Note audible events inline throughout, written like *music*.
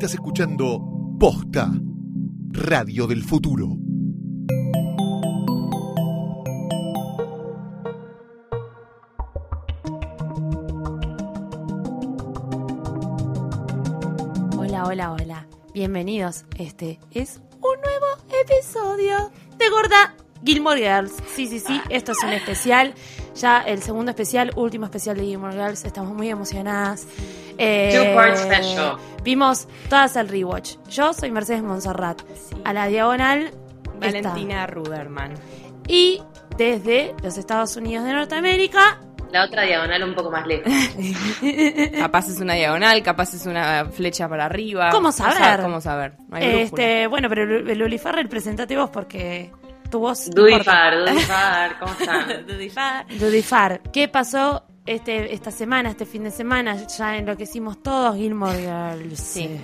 Estás escuchando Posta, Radio del Futuro. Hola, hola, hola. Bienvenidos. Este es un nuevo episodio de Gorda Gilmore Girls. Sí, sí, sí. Esto es un especial. Ya el segundo especial, último especial de Gilmore Girls. Estamos muy emocionadas. Eh, Two part special. Vimos todas el rewatch. Yo soy Mercedes Monserrat. A la diagonal está. Valentina Ruderman. Y desde los Estados Unidos de Norteamérica, La otra diagonal un poco más lejos. *laughs* Capaz es una diagonal, capaz es una flecha para arriba. ¿Cómo No saber? sabe ¿Cómo saber? No hay brújula. este, bueno, pero Lu- Luli Farrell, presentate vos porque tu voz. Dudifar, Dudifar, *laughs* ¿cómo están? Dudifar, ¿qué pasó este, esta semana, este fin de semana? Ya enloquecimos todos, Gilmore Girls. Sí.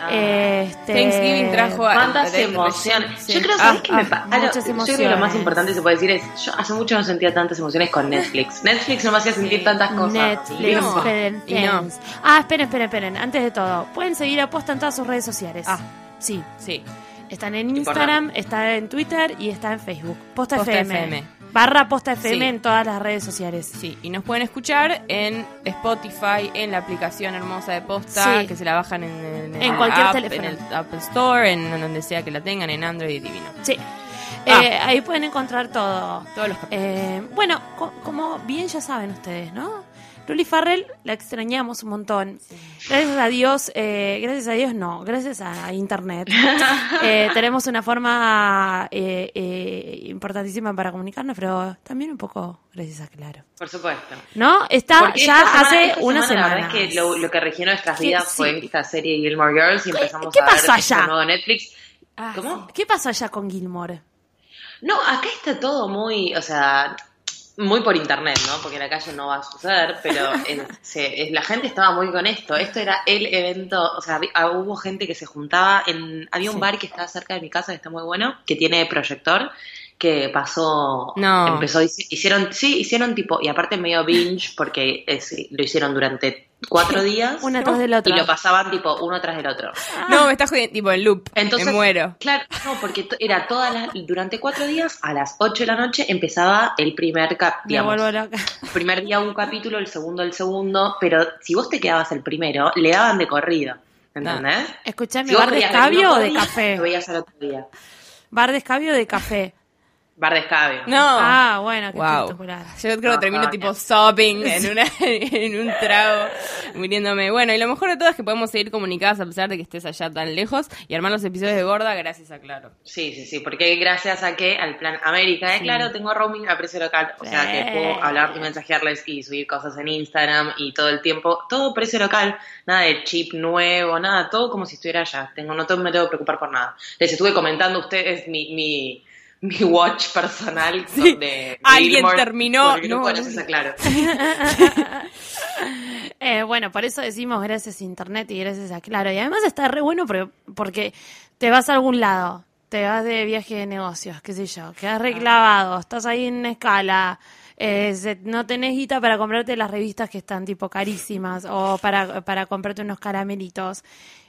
Ah. Este, Thanksgiving trajo a- ¿Cuántas emociones? sí. Yo creo Ah, que me ah, pa- ah, muchas Yo creo que lo más importante que se puede decir es, yo hace mucho no sentía tantas emociones con Netflix. *laughs* Netflix no me hacía sentir tantas cosas. Netflix, No. esperen, no. Ah, esperen, esperen, esperen. Antes de todo, pueden seguir a Posta en todas sus redes sociales. Ah. Sí. Sí. Están en Instagram, está en Twitter y está en Facebook. Posta, Posta FM. FM. Barra Posta FM Sí. en todas las redes sociales. Sí, y nos pueden escuchar en Spotify, en la aplicación hermosa de Posta, Sí. que se la bajan en, en el En cualquier app, teléfono. En el Apple Store, en donde sea que la tengan, en Android divino. Sí. Ah. Eh, ahí pueden encontrar todo. Todos los Eh, bueno, co- como bien ya saben ustedes, ¿no? Luli Farrell la extrañamos un montón. Gracias a Dios, eh, gracias a Dios no, gracias a Internet. *laughs* Eh, tenemos una forma eh, eh, importantísima para comunicarnos, pero también un poco gracias a Claro. Por supuesto. ¿No? Está Porque ya semana- hace una semana. La verdad es que lo, lo que regió nuestras ¿Qué? vidas Sí. fue esta serie Gilmore Girls y empezamos qué a ver pasó este allá? nuevo Netflix. Ah, ¿Cómo? ¿Qué pasó allá con Gilmore? No, acá está todo muy, o sea, muy por internet, ¿no? Porque en la calle no va a suceder, pero *laughs* se- la gente estaba muy con esto. Esto era el evento, o sea, ah, hubo gente que se juntaba en, había un Sí. bar que está cerca de mi casa que está muy bueno, que tiene proyector, que pasó, No. empezó, hici- hicieron, sí, hicieron tipo, y aparte medio binge, porque lo hicieron durante cuatro días. Una tras del otro. Y lo pasaban tipo uno tras del otro. No, me estás jodiendo, tipo en loop. Entonces, me muero. Claro, no, porque era todas las, durante cuatro días, a las 8 de la noche empezaba el primer cap, Me digamos, vuelvo loca. el primer día un capítulo, el segundo el segundo, pero si vos te quedabas el primero, le daban de corrido, ¿entendés? Escuchame, Si ¿bar de escabio o de día, café? Lo veías al otro día. ¿Bar de escabio o de café? Bar de escabio. No. Ah, bueno, qué Wow. espectacular. Yo creo que No, termino no, tipo no. sobbing en, una, *laughs* en un trago, muriéndome. Bueno, y lo mejor de todo es que podemos seguir comunicadas a pesar de que estés allá tan lejos y armar los episodios de Gorda gracias a Claro. Sí, sí, sí, porque gracias a que al plan América, eh, claro, tengo roaming a precio local, o sea que puedo hablar y mensajearles y subir cosas en Instagram y todo el tiempo, todo precio local, nada de chip nuevo, nada, todo como si estuviera allá, tengo, no me tengo que preocupar por nada. Les estuve comentando a ustedes mi, mi, mi watch personal *laughs* Sí. de Alguien Gilmore terminó- no, gracias no. a Claro. *laughs* Eh, bueno, por eso decimos gracias Internet y gracias a Claro. Y además está re bueno porque, porque te vas a algún lado, te vas de viaje de negocios, qué sé yo, quedas reclavado, estás ahí en una escala, eh, se- no tenés guita para comprarte las revistas que están tipo carísimas o para, para comprarte unos caramelitos.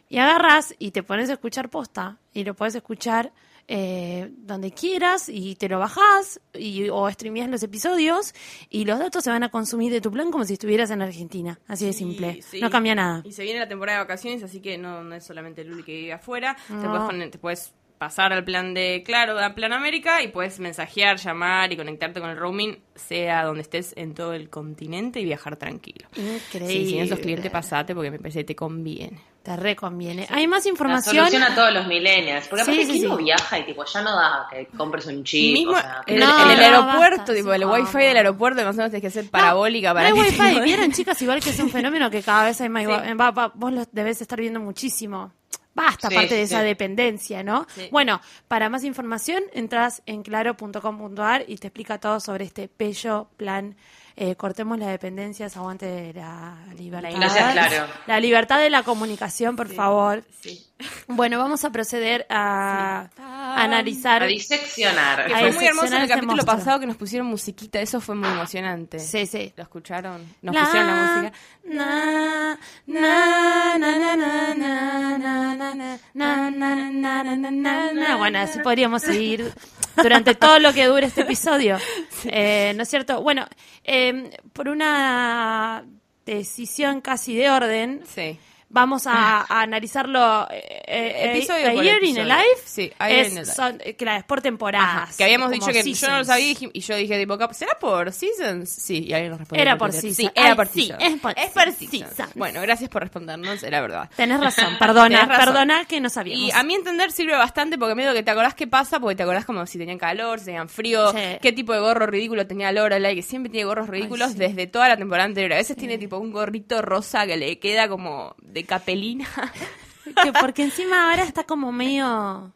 Y agarras y te pones a escuchar posta y lo puedes escuchar eh, donde quieras y te lo bajás y, o streameas los episodios y los datos se van a consumir de tu plan como si estuvieras en Argentina. Así de simple. Sí, No cambia nada. Y se viene la temporada de vacaciones, así que no, no es solamente Luli que vive afuera. Te, puedes poner- te puedes pasar al plan de Claro, al plan América, y puedes mensajear, llamar y conectarte con el roaming, sea donde estés en todo el continente y viajar tranquilo. Increíble. Sí, si no sos cliente, pasate porque me parece que te conviene. Te reconviene. Hay más La información. solución a todos los millennials, porque Sí, aparte sí, ¿quién sí. no viaja y tipo ya no da que compres un chip, Mismo o sea, en, no, el, en el aeropuerto, basta, tipo, sí, el wifi no. del aeropuerto, más o menos tienes que ser parabólica No, para no hay te- wifi. *laughs* Vieron, chicas, igual que es un *laughs* fenómeno que cada vez hay más. Va- va- vos lo debes estar viendo muchísimo. Basta, Sí, aparte de sí, esa dependencia, ¿no? Sí. Bueno, para más información, entras en claro.com.ar y te explica todo sobre este bello plan. Eh, cortemos las dependencias, aguante la libertad. Gracias, Claro. La libertad de la comunicación, por favor. Sí. Bueno, vamos a proceder a, analizar. A diseccionar. Que A fue muy hermoso en el capítulo monstruo. pasado que nos pusieron musiquita, eso fue muy emocionante. Sí, sí. ¿Lo escucharon? Nos La- pusieron la música. Na, na, na, na, na, na, na, na, na, na, na, na, na, na, na, na. Bueno, así podríamos seguir durante todo lo que dure este *laughs* episodio. Eh, ¿No es cierto? Bueno, eh, por una decisión casi de orden, Sí. Vamos a, a analizarlo eh, eh, Episodio a por Year in a episodio. Life. Sí, A Year es, in a Life. son- eh, claro, es por temporadas. Ajá, que habíamos dicho que yo no lo seasons. sabía y yo dije tipo, ¿será por seasons? Sí, y alguien nos respondió. Era por Twitter. season. Sí, era Ay, por sí, season. es por seasons. seasons. Bueno, gracias por respondernos, era verdad. Tenés razón, *laughs* perdona, Tenés razón. perdona que no sabíamos. Y a mi entender sirve bastante porque medio que te acordás qué pasa, porque te acordás como si tenían calor, si tenían frío, Sí. qué tipo de gorro ridículo tenía Lorelai, que siempre tiene gorros ridículos sí. desde toda la temporada anterior. A veces tiene tipo un gorrito rosa que le queda como de capelina. *laughs* Que porque encima ahora está como medio...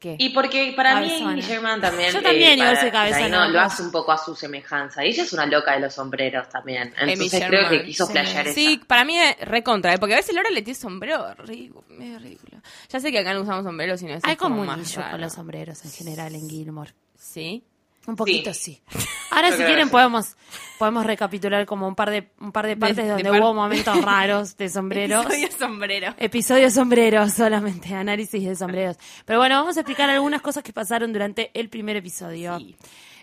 ¿Qué? Y porque para mí Cabezona. Amy Sherman también, Yo también, eh, igual para- soy cabezona, ahí no, lo hace un poco a su semejanza. Ella es una loca de los sombreros también. Amy Entonces creo Sherman. que quiso Sí. flashear Sí, esa. para mí es recontra, ¿eh? porque a veces Laura le tiene sombrero ridículo, medio ridículo. Ya sé que acá no usamos sombreros, sino eso Hay es como un más con los sombreros en general en Gilmore. Sí. Un poquito sí. Sí. Ahora si quieren podemos podemos recapitular como un par de un par de partes de donde par- hubo momentos *laughs* raros de sombreros. Episodio sombrero. Episodio sombreros solamente, análisis de sombreros. Pero bueno, vamos a explicar algunas cosas que pasaron durante el primer episodio. Sí.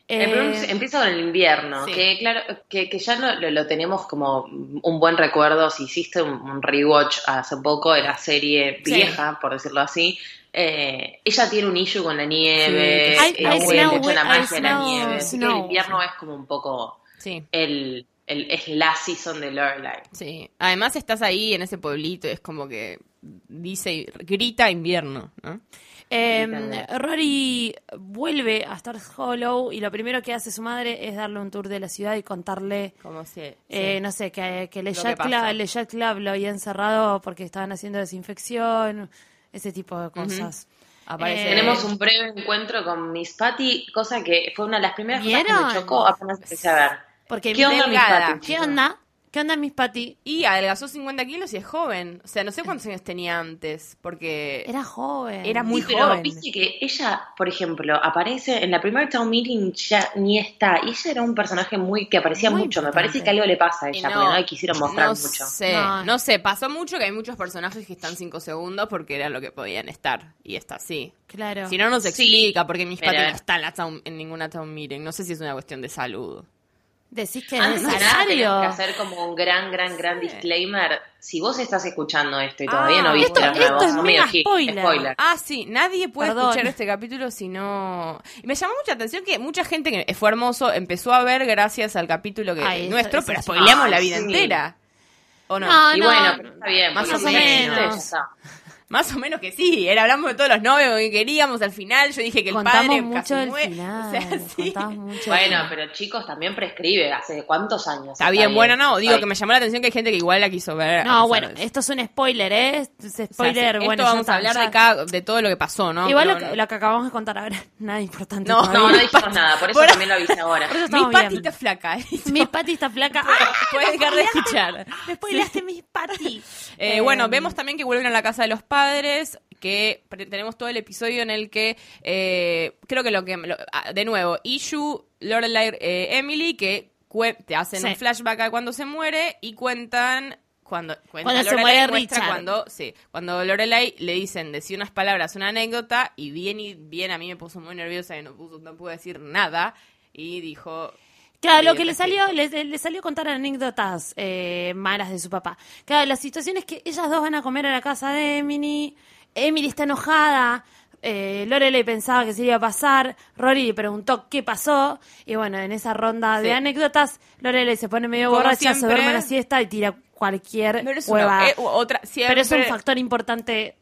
Eh, empieza con el invierno, Sí. que claro, que, que ya lo, lo- lo tenemos como un buen recuerdo. Si hiciste un, un rewatch hace poco de la serie Sí. vieja, por decirlo así, eh, ella tiene un issue con la nieve, Sí. I- eh, I cree smell mucho en la I magia de la nieve. Así que snow. el invierno es como un poco Sí. el, el es la season de Lorelai. Sí. Además estás ahí en ese pueblito, es como que dice, grita invierno, ¿no? Eh, también. Rory vuelve a Star Hollow y lo primero que hace su madre es darle un tour de la ciudad y contarle, Como si... eh, no sé, que, que que Club, Club lo había encerrado porque estaban haciendo desinfección, ese tipo de cosas. Aparece... Eh, Tenemos un breve encuentro con Miss Patty, cosa que fue una de las primeras cosas que me chocó apenas empecé a ver. Porque ¿Qué onda, Miss. Patty? ¿Qué onda? ¿Qué onda, Miss Patty? Y adelgazó 50 kilos y es joven. O sea, no sé cuántos años tenía antes, porque... Era joven. Era muy Sí, pero joven. viste que ella, por ejemplo, aparece en la primera town meeting ya ni está. Y ella era un personaje muy que aparecía Muy mucho. Me parece que algo le pasa a ella, porque no la quisieron mostrar no mucho. Sé, No. no. sé, pasó mucho que hay muchos personajes que están 5 segundos porque era lo que podían estar. Y está así. Claro. Si no, no se Sí, explica porque mis pero- patas no está en, la town- en ninguna town meeting. No sé si es una cuestión de salud. Decís que es Antes de nada, tenemos que necesario. hacer como un gran, gran, gran disclaimer. Si vos estás escuchando esto y todavía Ah, no viste esto- esto es mega spoiler. spoiler. Ah, sí, nadie puede Perdón. escuchar este capítulo si no... Y me llamó mucha atención que mucha gente que fue hermoso empezó a ver gracias al capítulo que Ay, nuestro, eso- pero spoileamos la vida sí. entera. ¿O no? No, Y bueno, pero está bien, Más o menos. Está. Más o menos que sí. Era, hablamos de todos los novios que queríamos al final. Yo dije que el Contamos padre mucho casi muere. final. *laughs* O sea, sí. contamos mucho del Bueno, pero chicos, también prescribe. ¿Hace cuántos años? Está bien, bueno, no. Digo Ay, que me llamó la atención que hay gente que igual la quiso ver. No, bueno, esto es un spoiler, ¿eh? Es O sea, spoiler, sí, bueno, esto vamos está, a hablar ya. de, cada, de todo lo que pasó, ¿no? Igual Pero lo, que, no- lo que acabamos de contar ahora, *laughs* nada importante. No, todavía. No, no dijimos nada, por eso Por- también lo avisé *laughs* ahora. Por eso Mi patita bien. flaca. listo. Mi pati está flaca. Puedes dejar de escuchar. Me spoileaste mis pati. Eh, bueno, vemos también que vuelven a la casa de los padres, que pre- tenemos todo el episodio en el que eh, creo que lo que lo- ah, de nuevo Ishu, Lorelai, eh, Emily que te hacen Sí. un flashback a cuando se muere y cuentan cuando cuenta Cuando se Lorelai, muere muestra Richard. cuando sí cuando Lorelai le dicen decir unas palabras una anécdota y bien y bien a mí me puso muy nerviosa y no puso no pude decir nada y dijo Claro, lo que le salió, le, le salió contar anécdotas eh, malas de su papá. Claro, la situación es que ellas dos van a comer a la casa de Emily. Emily está enojada. Eh, Lorelai pensaba que se iba a pasar. Rory le preguntó qué pasó. Y bueno, en esa ronda de anécdotas, Lorelai se pone medio Como borracha, se duerme a la siesta y tira cualquier pero es una- hueva. eh, otra siempre Pero es un factor importante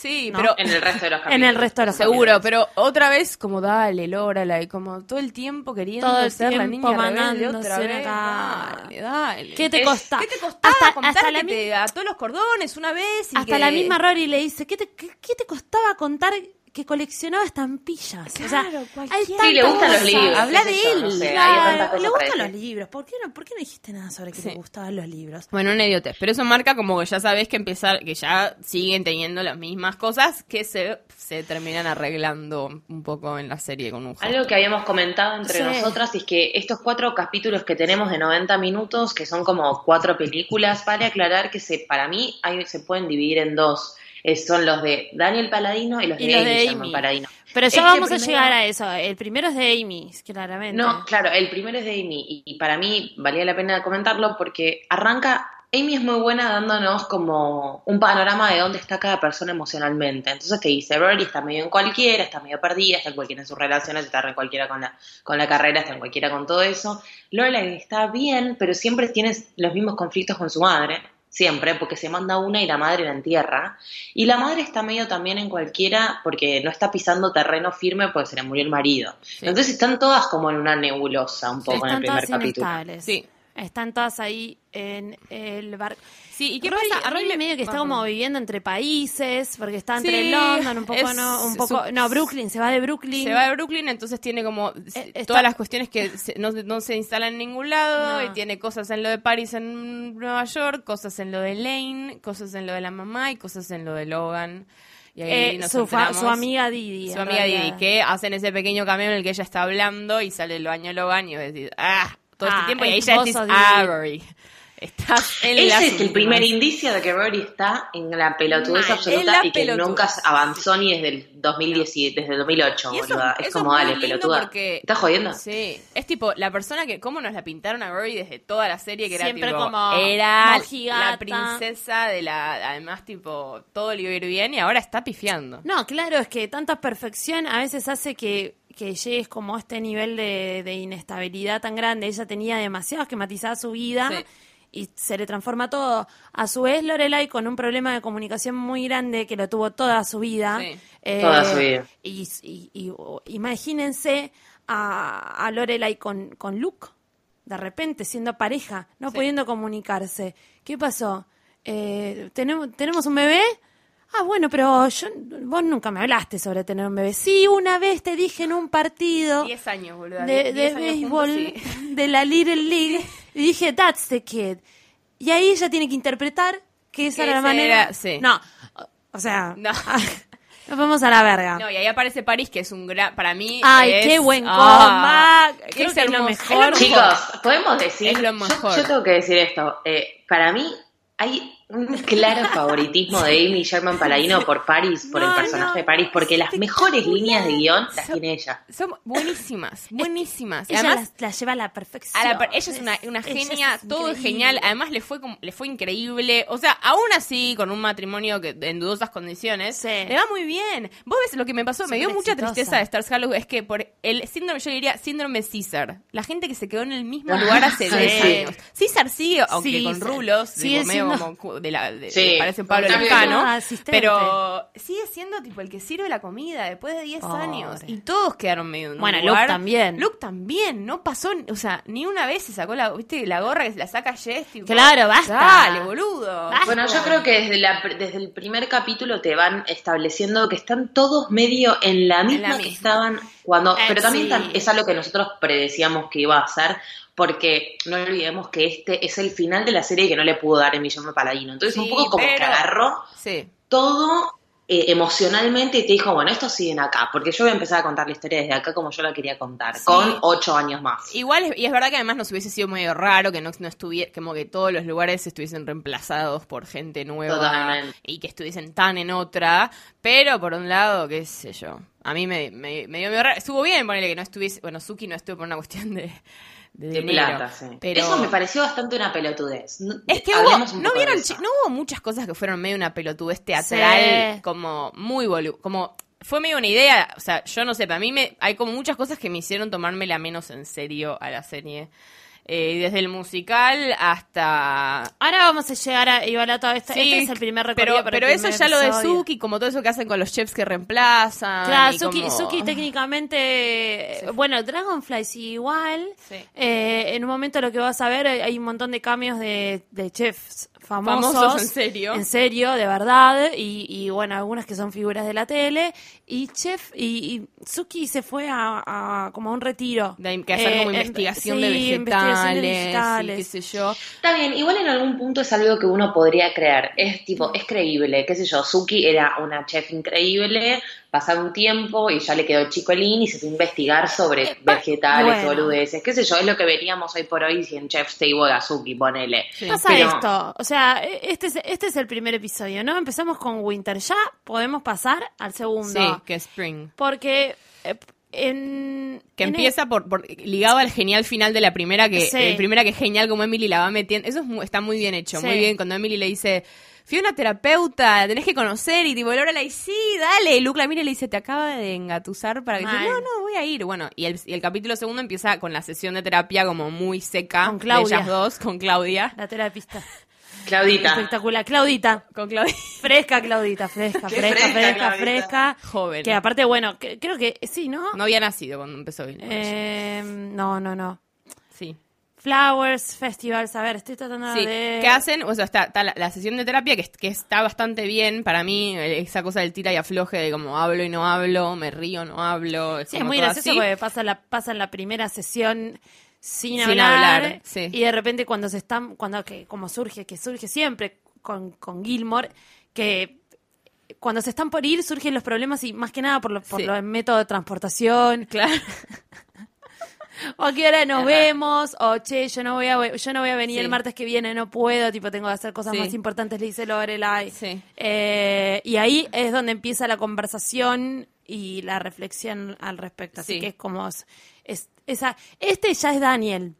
sí ¿no? pero En el resto de los *laughs* en capítulos. el resto de los Seguro, pero otra vez como dale, Lorelai, como todo el tiempo queriendo Todo el ser la tiempo niña rebelde otra vez. Dale, dale. ¿Qué te Es- costa? ¿Qué te costaba Hasta, contar hasta que la mi- te ató los cordones una vez? y Hasta que- la misma Rory le dice, ¿qué te, qué, qué te costaba contar que coleccionaba estampillas. o sea, Claro, hay cualquiera. Sí, le gustan los libros. Habla de yo, él. no sé, Claro, le gustan los libros. ¿Por qué no, por qué no dijiste nada sobre que Sí. le gustaban los libros? Bueno, una idiotez, pero eso marca como que ya sabés que empezar, que ya siguen teniendo las mismas cosas que se, se terminan arreglando un poco en la serie con un gesto. Algo que habíamos comentado entre Sí. nosotras es que estos cuatro capítulos que tenemos de 90 minutos, que son como cuatro películas, vale aclarar que se, para mí hay, se pueden dividir en dos. Eh, son los de Daniel Paladino y los Y de los Amy de Amy. Paladino. Pero ya Este vamos a llegar a eso. El primero es de Amy, claramente. No, claro, el primero es de Amy y, para mí valía la pena comentarlo porque arranca, Amy es muy buena dándonos como un panorama de dónde está cada persona emocionalmente. Entonces te dice, Rory está medio en cualquiera, está medio perdida, está en cualquiera en sus relaciones, está en cualquiera con la, con la carrera, está en cualquiera con todo eso. Lorelai está bien, pero siempre tienes los mismos conflictos con su madre. Siempre, porque se manda una y la madre la entierra. Y la madre está medio también en cualquiera porque no está pisando terreno firme porque se le murió el marido. Entonces están todas como en una nebulosa un poco en el primer todas capítulo. Sí. Están todas ahí en el barco. Sí, ¿y qué Rory, pasa? A Rory me- medio que está como viviendo entre países, porque está entre Sí, London, un poco, no, un su- poco, no, Brooklyn, se va de Brooklyn. Se va de Brooklyn, entonces tiene como Eh, está- todas las cuestiones que se- no, no se instalan en ningún lado No. y tiene cosas en lo de Paris en Nueva York, cosas en lo de Lane, cosas en lo de la mamá y cosas en lo de Logan. Y ahí Eh, nos su, fa- su amiga Didi. su amiga Didi, realidad. que hacen ese pequeño cameo en el que ella está hablando y sale el baño Logan y vos decís, ah, todo Ah, este tiempo y ahí ya decís, ah, Rory, estás en Ese es el últimas". primer indicio de que Rory está en la pelotudez Mal, absoluta la y que pelotudez. nunca avanzó ni desde el 2010, y- desde el 2008, Y eso- boluda. Es como, dale, pelotuda. porque- ¿Estás jodiendo? Sí, es tipo la persona que, ¿cómo nos la pintaron a Rory desde toda la serie? Que Siempre era tipo, como era mojigata. la princesa de la, además tipo, todo le iba a ir bien y ahora está pifiando. No, claro, es que tanta perfección a veces hace que, que llegues como a este nivel de, de inestabilidad tan grande. Ella tenía demasiado esquematizada su vida Sí. y se le transforma todo. A su vez, Lorelai con un problema de comunicación muy grande que lo tuvo toda su vida. Sí. Eh, Toda su vida. Y, y- y- imagínense a, a Lorelai con, con Luke, de repente siendo pareja, no Sí. pudiendo comunicarse. ¿Qué pasó? Eh, ¿tenemos, ¿Tenemos un bebé? Ah, bueno, pero yo, vos nunca me hablaste sobre tener un bebé. Sí, una vez te dije en un partido Diez años, boludo. de, de béisbol *laughs* de la Little League *laughs* y dije, that's the kid. Y ahí ella tiene que interpretar que esa Que era la manera. era- sí. No, o- sea, No. *laughs* nos vamos a la verga. No, y ahí aparece París, que es un gran, para mí Ay, es- qué buen ah, coma. que Creo es que es lo mejor. Chicos, podemos decir. Es lo mejor. Yo, tengo que decir esto. eh, para mí hay *laughs* claro favoritismo de Amy Sherman Paladino por Paris, por No, el personaje no, de Paris, porque las mejores líneas de guion las Son- tiene ella. Son buenísimas, *laughs* buenísimas. Ella además, la, la lleva a la perfección. A la per- ella es una, una Ella genia, es todo es genial. Además le fue como- le fue increíble. O sea, aún así, con un matrimonio que en dudosas condiciones, Sí. le va muy bien. Vos ves lo que me pasó, me dio mucha tristeza de Stars Hollow, es que por el síndrome, yo diría síndrome César. La gente que se quedó en el mismo lugar hace Sí. 10 años. César sigue, aunque Sí, con sí. rulos, tipo, medio como de la, de- Sí, parece un Pablo Lescano, Ah, pero sigue siendo tipo el que sirve la comida después de 10 Pobre. años. Y todos quedaron medio en un Bueno, Luke lugar. también. Luke también, no pasó, o sea, ni una vez se sacó la, ¿viste? la gorra que se la saca Jess. tipo, Claro, basta. Dale, boludo. Basta. Bueno, yo creo que desde, la, desde el primer capítulo te van estableciendo que están todos medio en la misma la que misma. estaban cuando... Eh, pero también sí. es algo que nosotros predecíamos que iba a ser, porque no olvidemos que este es el final de la serie que no le pudo dar Emilio Paladino. Entonces un Sí, poco como que pero- agarró Sí. todo eh, emocionalmente y te dijo, bueno, estos siguen acá, porque yo voy a empezar a contar la historia desde acá como yo la quería contar, Sí. con ocho años más. Igual, y es verdad que además nos hubiese sido medio raro que no, no estuviera, como que todos los lugares estuviesen reemplazados por gente nueva Totalmente. y que estuviesen tan en otra, pero por un lado, qué sé yo, a mí me, me, me dio medio raro, estuvo bien ponerle que no estuviese, bueno, Suki no estuvo por una cuestión de, de, De dinero, plata, sí. pero... Eso me pareció bastante una pelotudez. Es que hubo, no vieron, no hubo muchas cosas que fueron medio una pelotudez teatral, Sí. como muy volu como fue medio una idea, o sea, yo no sé, para mí me, hay como muchas cosas que me hicieron tomármela menos en serio a la serie. Eh, desde el musical hasta Ahora vamos a llegar a igual a todo esto. Sí, este es el primer recorrido pero, para pero eso ya lo de. Suki, como todo eso que hacen con los chefs que reemplazan. Claro, Suki, como- Suki técnicamente, Sí. bueno, Dragonfly sí igual. Sí. Eh, en un momento lo que vas a ver, hay un montón de cambios de, de chefs famosos. Famosos, en serio. En serio, de verdad. Y, y, bueno, algunas que son figuras de la tele. Y Chef, y, y Suki se fue a, a como a un retiro. De que hacer como Eh, investigación, de investigación de vegetales, vegetales. y qué sé yo. Está bien, igual en algún punto es algo que uno podría creer. Es tipo, es creíble, qué sé yo. Suki era una chef increíble, pasaba un tiempo y ya le quedó chicolín y se fue a investigar sobre vegetales, Eh, bueno. boludeces, qué sé yo. Es lo que veríamos hoy por hoy si en Chef's Table a Suki, ponele. Sí. Pasa Pero- esto, o sea, e- este es, este es el primer episodio, ¿no? Empezamos con Winter, ya podemos pasar al segundo. Sí, que Spring. Porque eh, en... Que en empieza por, por- ligado al genial final de la primera, que Sí. eh, primera que es genial como Emily la va metiendo. Eso es mu- está muy bien hecho, Sí. muy bien. Cuando Emily le dice, fui a una terapeuta, tenés que conocer, y tipo, Laura le dice, sí, dale. Y Luke la mira y le dice, te acaba de engatusar para que dice, no, no, voy a ir. Bueno, y el, y el capítulo segundo empieza con la sesión de terapia como muy seca Con Claudia. de ellas dos, con Claudia. La terapista. Claudita. Espectacular. Claudita. Con Claudia. Fresca, Claudita, fresca, Qué fresca, fresca, fresca, Claudita. fresca. Joven. Que aparte, bueno, que- creo que sí, ¿no? No había nacido cuando empezó. Eh, no, no, no. Flowers, festivals, a ver, estoy tratando Sí, de... ¿qué hacen? O sea, está, está la, la sesión de terapia que, que está bastante bien para mí, eh, esa cosa del tira y afloje de como hablo y no hablo, me río, no hablo. Es Sí, es muy gracioso así. porque pasa la, pasa la primera sesión sin, Sin hablar, hablar, sí. y de repente cuando se están, cuando que como surge, que surge siempre con, con Gilmore, que cuando se están por ir surgen los problemas y más que nada por, lo, por Sí. lo- el método de transportación, Claro. *laughs* *laughs* o a qué hora nos vemos, o che, yo no voy a yo no voy a venir Sí. el martes que viene, no puedo, tipo tengo que hacer cosas Sí. más importantes, le dice Lorelai. Sí. Eh, y ahí es donde empieza la conversación y la reflexión al respecto. Así Sí. que es como es- esa este ya es Daniel.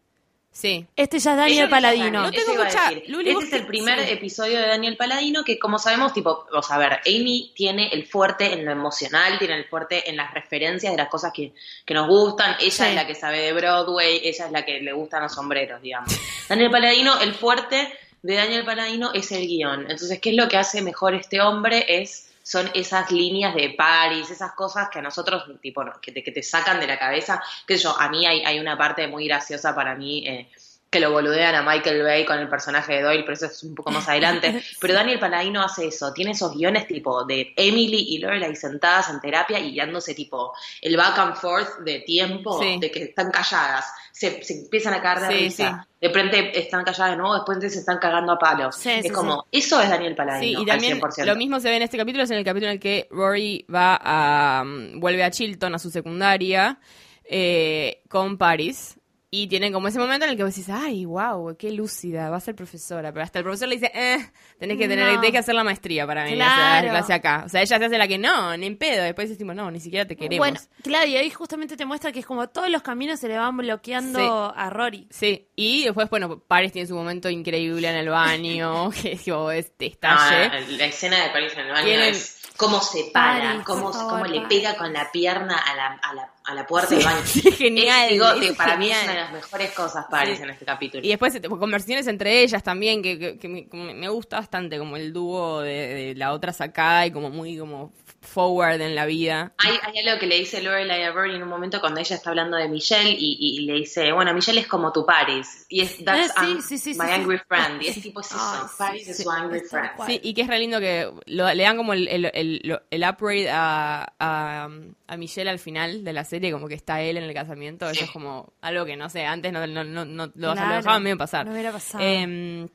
Sí. Este ya es Daniel Eso Paladino. No tengo mucha-. Luli, este es el primer sí. episodio de Daniel Paladino que, como sabemos, tipo, o sea, a ver, Amy tiene el fuerte en lo emocional, tiene el fuerte en las referencias de las cosas que, que nos gustan. Ella Sí. es la que sabe de Broadway, ella es la que le gustan los sombreros, digamos. Daniel Paladino, el fuerte de Daniel Paladino es el guion. Entonces, ¿qué es lo que hace mejor este hombre? Es son esas líneas de Paris, esas cosas que a nosotros, tipo, que te, que te sacan de la cabeza. Que yo, a mí hay, hay una parte muy graciosa para mí, eh, que lo boludean a Michael Bay con el personaje de Doyle, pero eso es un poco más adelante. *laughs* Pero Daniel Paladino hace eso, tiene esos guiones tipo de Emily y Lorelai sentadas en terapia y dándose tipo el back and forth de tiempo, Sí. de que están calladas, se, se empiezan a cagar de Sí, risa. sí. De repente están calladas de nuevo, después se están cagando a palos. Sí, es como, eso es Daniel Paladino, y también al 100%. lo mismo se ve en este capítulo, es en el capítulo en el que Rory va a mm, vuelve a Chilton, a su secundaria, eh, con Paris. Y tienen como ese momento en el que vos decís, ay, wow, qué lúcida, va a ser profesora. Pero hasta el profesor le dice, eh, tenés que, tener, No. tenés que hacer la maestría para venir a Claro. hacer la clase acá. O sea, ella se hace la que no, ni en pedo. Después tipo, no, ni siquiera te queremos. Bueno, claro, y ahí justamente te muestra que es como todos los caminos se le van bloqueando Sí. a Rory. Sí, y después, bueno, Paris tiene su momento increíble en el baño, *laughs* que es destalle. Ah, la escena de París en el baño Tienen- es cómo se para, Paris, cómo, favor, cómo le Paris. pega con la pierna a la, a la, a la puerta del baño. *laughs* sí, genial, Es, digo, es digo, para mí es genial. una de las mejores cosas Paris Sí. en este capítulo. Y después tipo, conversaciones entre ellas también, que, que- que me, me gusta bastante, como el dúo de, de la otra sacada y como muy como forward en la vida. Hay, hay algo que le dice Lorelai a Rory en un momento cuando ella está hablando de Michelle y, y le dice, bueno, Michelle es como tu Paris. Y es, that's Eh, sí, um, sí, sí, my sí, angry sí. friend. Y es tipo, sí, Paris es sí, su angry friend. Sí, y que es re lindo que lo- le dan como el, el, el, el upgrade a, a, a Michelle al final de la serie, como que está él en el casamiento. Eso es como algo que no sé, antes no, no, no, no- lo, Claro, lo dejaban medio pasar. no hubiera pasado. Eh,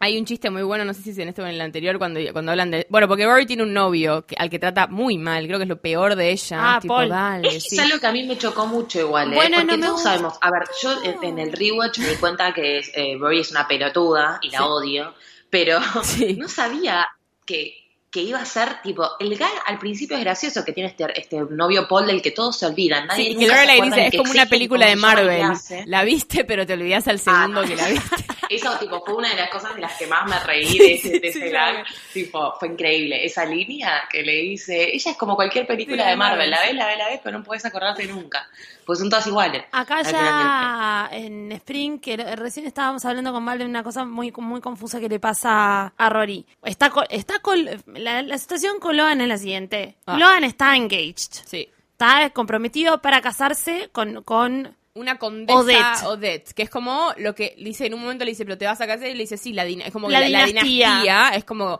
hay un chiste muy bueno, no sé si es en este o en el anterior, cuando, cuando hablan de... Bueno, porque Rory tiene un novio que, al que trata muy mal, creo que es lo peor de ella. Ah, tipo, Paul. dale, Es, sí. algo que a mí me chocó mucho igual, ¿eh? Bueno, porque no me todos sabemos, a ver, yo en, en el rewatch me di cuenta que eh, Rory es una pelotuda y la Sí. odio, pero Sí. *laughs* no sabía que, que iba a ser tipo, el gag al principio es gracioso que tiene este, este novio Paul del que todos se olvidan, nadie Sí, nunca que se acuerda dice, es que como una película de Marvel. La viste, pero te olvidas al segundo Ah, que la viste. *laughs* Eso tipo fue una de las cosas de las que más me reí *laughs* de ese, de ese Sí, gag. Tipo, fue increíble. Esa línea que le dice, ella es como cualquier película de Marvel, la ves, la ves, la ves, pero no puedes acordarte nunca. Pues son todas iguales. Acá ya en Spring, que recién estábamos hablando con Val de una cosa muy, muy confusa que le pasa a Rory. Está, está col- la, la situación con Logan es la siguiente. Ah. Logan está engaged. Sí. Está comprometido para casarse con, con una condesa Odette. Odette. que es como lo que dice en un momento le dice, pero te vas a casar y le dice, sí, la din- es como La la, la dinastía. dinastía, es como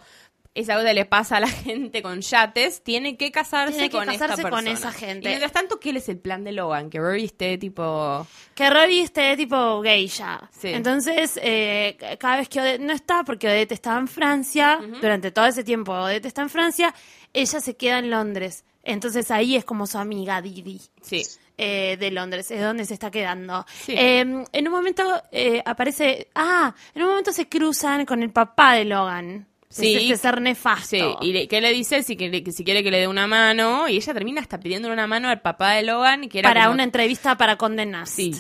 esa cosa le pasa a la *laughs* gente con yates, tiene que casarse, Tiene que con, esta casarse con esa gente. Y mientras tanto, ¿qué es el plan de Logan? Que Rory esté tipo... Que Rory esté tipo gay ya. Sí. Entonces, eh, cada vez que Odette no está, porque Odette estaba en Francia, durante todo ese tiempo Odette está en Francia, ella se queda en Londres. Entonces ahí es como su amiga Didi. Sí. eh, de Londres, es donde se está quedando. Sí. Eh, en un momento eh, aparece, ah, en un momento se cruzan con el papá de Logan. Sí. Es este ser nefasto. Sí, y le- ¿qué le dice? Si quiere, que si quiere que le dé una mano, y ella termina hasta pidiéndole una mano al papá de Logan, que era para como- una entrevista para condenar. Sí.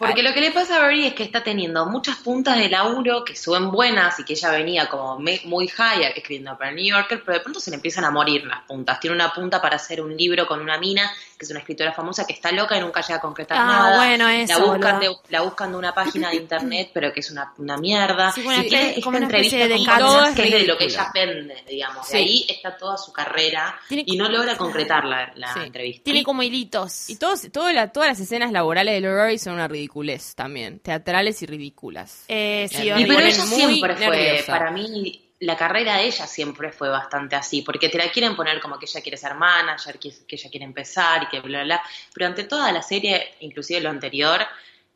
Porque lo que le pasa a Rory es que está teniendo muchas puntas de laburo que suben buenas y que ella venía como me- muy high escribiendo para el New Yorker, pero de pronto se le empiezan a morir las puntas. Tiene una punta para hacer un libro con una mina, que es una escritora famosa que está loca y nunca llega a concretar Ah, nada. bueno, eso, la, buscan de, la buscan de una página de internet, *clears throat* pero que es una, una mierda. Sí, bueno, y tiene esta entrevista de con Todo cosas es que es de lo que ella vende, digamos. Sí. De ahí está toda su carrera Tiene- y no logra concretar la, la Sí. entrevista. Tiene como hilitos. Y todos, todo la- todas las escenas laborales de Rory son una ridiculez también, teatrales y ridículas. Eh, sí, Y pero ella siempre fue, nerviosa. para mí, la carrera de ella siempre fue bastante así, porque te la quieren poner como que ella quiere ser manager, que, que ella quiere empezar y que bla, bla, bla. Pero ante toda la serie, inclusive lo anterior,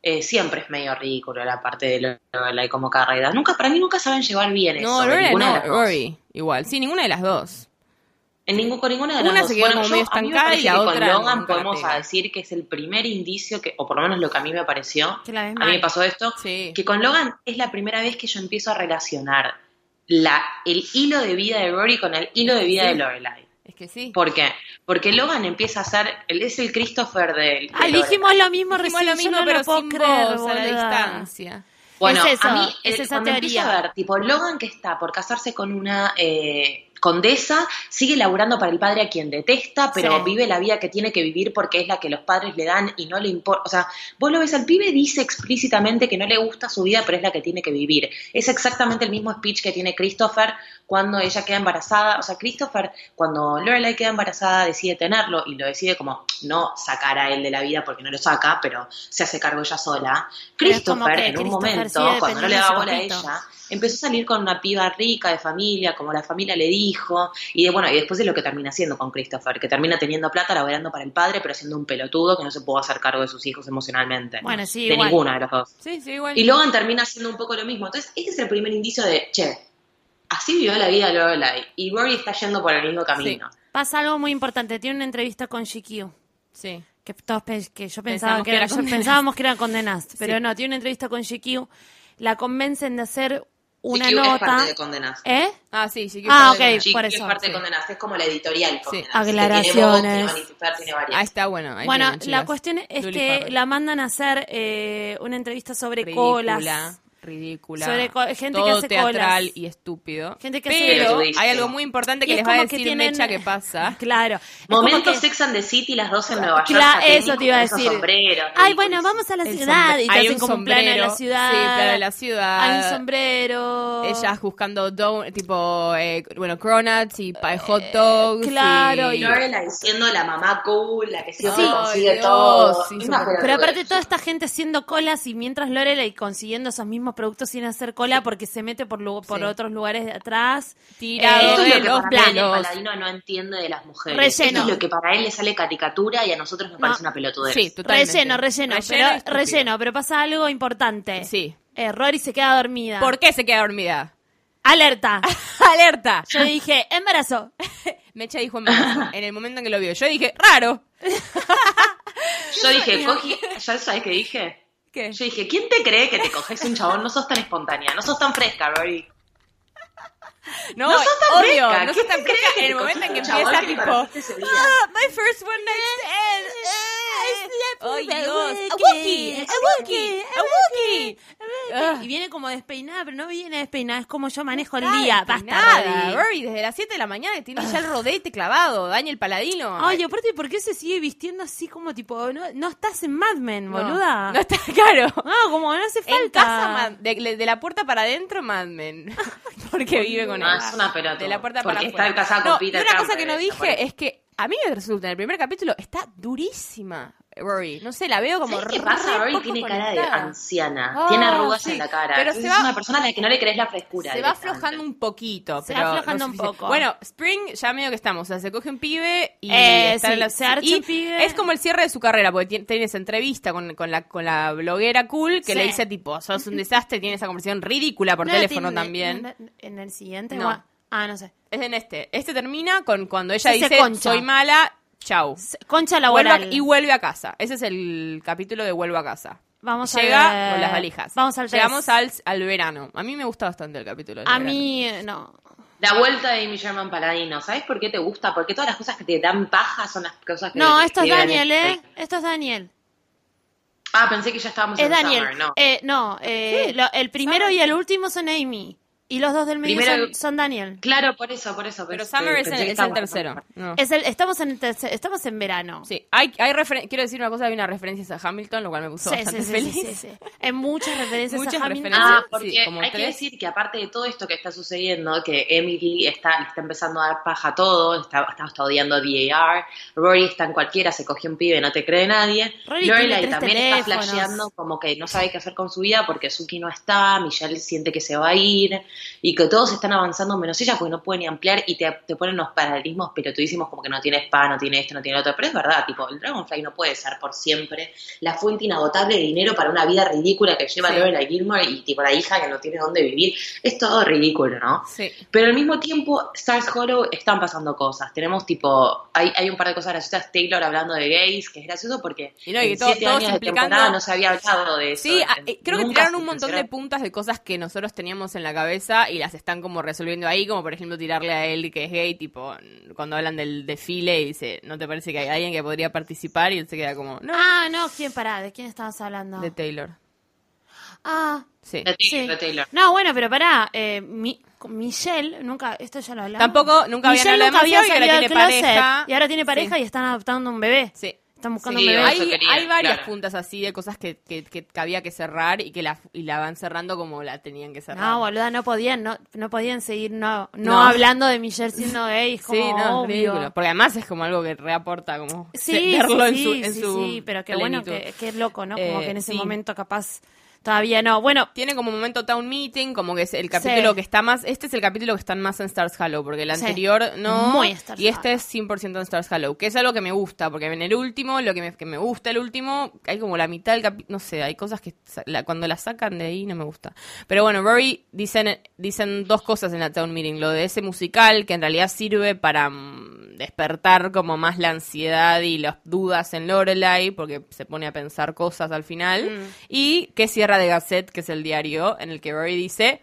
eh, siempre es medio ridículo la parte de Lorelai como carrera. Nunca, para mí nunca saben llevar bien no, eso. ninguna no, dos. Rory, igual. Sí, ninguna de las dos. En ningún, con ninguna de las Una dos. se quedó como yo- medio estancada y la que otra Con Logan la podemos a decir que es el primer indicio, que, o por lo menos lo que a mí me pareció, la a mí me pasó esto, Sí. que con Logan es la primera vez que yo empiezo a relacionar la, el hilo de vida de Rory con el hilo de vida Sí. de Lorelai. Es que sí. ¿Por qué? Porque Logan empieza a ser, él es el Christopher de, de Ay, Lorelai. dijimos lo mismo Dijimos lo mismo, no pero sin creer, a la distancia. Bueno, Es eso, a mí, es eh, esa cuando empiezo teoría. a ver, tipo, Logan que está por casarse con una eh, condesa, sigue laburando para el padre a quien detesta, pero Sí. vive la vida que tiene que vivir porque es la que los padres le dan y no le importa. O sea, vos lo ves al pibe, dice explícitamente que no le gusta su vida, pero es la que tiene que vivir. Es exactamente el mismo speech que tiene Christopher cuando ella queda embarazada. O sea, Christopher, cuando Lorelai queda embarazada, decide tenerlo y lo decide como no sacar a él de la vida porque no lo saca, pero se hace cargo ella sola. Christopher, en un Christopher momento, cuando no le daba de bola a ella, empezó a salir con una piba rica de familia, como la familia le dijo, y de, bueno, y después es lo que termina haciendo con Christopher, que termina teniendo plata, laborando para el padre, pero siendo un pelotudo que no se pudo hacer cargo de sus hijos emocionalmente. Bueno, sí, de igual. ninguna de los dos. Sí, sí, igual. Y Logan termina haciendo un poco lo mismo. Entonces, este es el primer indicio de, che, así vivió la vida de Lorelai, y Rory está yendo por el mismo camino. Pasa algo muy importante. Tiene una entrevista con GQ. Sí. Que, todos pe- que yo pensaba que, que era, yo Condé *laughs* pensábamos que era condenadas, pero Sí. no, tiene una entrevista con GQ, la convencen de hacer una GQ es nota. parte de Condenas. ¿Eh? Ah, sí, sí. que Ah, de ok. Por es eso, parte sí. de Condenas, es como la editorial Condenas. que Aclaraciones. Vogue, tiene varias. Ah, está bueno. ahí Bueno, tienen, la cuestión es Luli que Farrell. la mandan a hacer eh, una entrevista sobre ridícula, colas. Ridícula. Sobre gente todo que hace teatral colas. y estúpido. Gente que hace- Pero Pero hay algo muy importante que Y les es va a como que decir tienen- Mecha que pasa. *laughs* Claro. Es como Momento que- Sex and the City, las dos en Nueva York. Claro, eso te iba a decir. sombreros, Ay, ridículos. bueno, vamos a la El ciudad y te hay hacen un como un plano de la sombrero, ciudad. Sí, plano de la ciudad. Hay un sombrero. Ellas buscando don- tipo, eh, bueno, cronuts y pa- hot dogs. claro, y... y- siendo la mamá cool, la que siempre Sí. consigue Ay, todo. Dios, sí. Pero aparte toda esta gente haciendo colas y mientras Lorelai consiguiendo esos mismos productos sin hacer cola porque se mete por, lu- por Sí. otros lugares de atrás. Tirado Esto es de lo que los para mí el planos. paladino no entiende de las mujeres. Relleno. Esto es lo que para él le sale caricatura y a nosotros nos No. parece una pelotudez. Sí, totalmente. Relleno, relleno, y pero relleno, pero pasa algo importante. Sí. Eh, Rory se queda dormida. ¿Por qué se queda dormida? Alerta. *laughs* ¡Alerta! Yo dije, embarazo. *laughs* Mecha dijo en, en el momento en que lo vio. Yo dije, raro. *laughs* Yo dije, cogí, ¿ya sabes qué dije? ¿Qué? Yo dije, ¿quién te cree que te coges un chabón? No sos tan espontánea, no sos tan fresca, Rory. *laughs* No, No sos tan obvio, fresca. no sos ¿Quién tan fresca en el momento en que empieza que tipo, ah, my first one night stand. Ay, Dios, a Wookiee, a Wookiee, a Wookiee. Ah. Y viene como despeinada, pero no viene despeinada, es como yo manejo el día. Basta. Rory. Desde las 7 de la mañana tiene ya el rodete clavado, Daniel Paladino. Ay, aparte, ¿por qué se sigue vistiendo así como tipo, no, no estás en Mad Men, No, boluda? No está *laughs* claro. No, como no hace falta. En casa, Mad- de, de la puerta para adentro, Mad Men. *laughs* Porque vive con No, es una pelota. De la puerta Porque para está afuera. casada con No, Peter y una cosa que no dije es que a mí me resulta en el primer capítulo está durísima Rory. No sé, la veo como ¿Sabes qué pasa? Rory tiene cara de anciana, Ah, tiene arrugas sí, en la cara. pero se va- es una persona a la que no le crees la frescura. Se va aflojando un poquito, Se pero va no aflojando un poco. Bueno, Spring ya medio que estamos, o sea, se coge un pibe y Eh, está sí, en la... se archa y un pibe. Es como el cierre de su carrera, porque tiene- tiene esa entrevista con, con la, con la bloguera cool que Sí. le dice tipo, sos un desastre, tiene esa conversación ridícula por No, teléfono tiene- también. no, En el siguiente. No. Ah, no sé. Es en este. Este termina con cuando ella Se hace dice, concha. soy mala, chau. Concha Vuelve a- laboral. y vuelve a casa. Ese es el capítulo de Vuelvo a casa. Vamos Llega a ver. con las valijas. Vamos al Llegamos al, al verano. A mí me gusta bastante el capítulo. del A verano. mí, eh, no. La vuelta de Amy Sherman Paladino, ¿sabes por qué te gusta? Porque todas las cosas que te dan paja son las cosas que No, esto es Daniel, estrés. ¿eh? Esto es Daniel. Ah, pensé que ya estábamos Es en Daniel. Summer, no. Eh, no, eh, lo- el primero y el último son Amy. Y los dos del medio Primero- son, son Daniel. Claro, por eso, por eso. Pero pensé- Summer es, el, que es el tercero. No. Es el, estamos en estamos en verano. Sí, hay, hay referen- quiero decir una cosa, hay unas referencias a Hamilton, lo cual me puso Sí, bastante sí, sí, feliz. sí, sí, sí. En muchas referencias Muchas a Hamilton. referencias. Ah, porque Sí, como hay que tres. decir que aparte de todo esto que está sucediendo, que Emily está, está empezando a dar paja a todo, está, está, está odiando a DAR, Rory está en cualquiera, se cogió un pibe, no te cree nadie, Rory Lorelai también está teléfonos. flasheando como que no sabe qué hacer con su vida porque Suki no está, Michelle siente que se va a ir, y que todos están avanzando menos ella porque no puede ni ampliar y te, te ponen unos paralelismos pelotudísimos como que no tiene spa, no tiene esto, no tiene lo otro, pero es verdad, tipo, el Dragonfly no puede ser por siempre la fuente inagotable de dinero para una vida ridícula que lleva Sí. Lorelai Gilmore y tipo la hija que no tiene dónde vivir, es todo ridículo, ¿no? Sí. Pero al mismo tiempo, Stars Hollow están pasando cosas. Tenemos tipo, hay, hay un par de cosas graciosas. Taylor hablando de gays, que es gracioso porque Y no, y en todo- siete todos años de temporada no se había hablado de eso. Sí, ah, eh, creo que tiraron un montón de puntas de cosas que nosotros teníamos en la cabeza y las están como resolviendo ahí, como por ejemplo tirarle a él que es gay, tipo, cuando hablan del desfile y dice, ¿no te parece que hay alguien que podría participar? Y él se queda como, no, Ah, no, ¿quién pará? ¿De quién estabas hablando? de Taylor. Ah, Sí. De Taylor, sí. de Taylor. No, bueno, pero pará. Eh, mi- Michelle, nunca, esto ya lo hablamos. Tampoco, nunca habían hablado nunca había y ahora tiene closet. pareja. Y ahora tiene pareja Sí. y están adoptando un bebé. Sí. Están buscando Sí, Hay, quería, hay varias claro. puntas así de cosas que, que, había que cerrar y que la, y la van cerrando como la tenían que cerrar. No, boluda, no podían, no, no podían seguir no, no, No. hablando de Michelle siendo gay, como Sí, no, obvio. ridículo. Porque además es como algo que reaporta como Sí, *laughs* verlo sí, en su, sí, en sí, su sí, pero qué bueno, plenitud. que, qué loco, ¿no? Como Eh, que en ese sí. momento capaz todavía no. Bueno, Tiene como momento town meeting, como que es el capítulo Sí. que está más, este es el capítulo que están más en Stars Hollow, porque el Sí. anterior no, Muy Stars y este es 100% en Stars Hollow, que es algo que me gusta, porque en el último, lo que me, que me gusta el último, hay como la mitad del capítulo, no sé, hay cosas que la- cuando la sacan de ahí no me gusta. Pero bueno, Rory dicen, dicen dos cosas en la town meeting, lo de ese musical, que en realidad sirve para mm, despertar como más la ansiedad y las dudas en Lorelai, porque se pone a pensar cosas al final, Mm. y que cierra de Gazette, que es el diario, en el que Rory dice,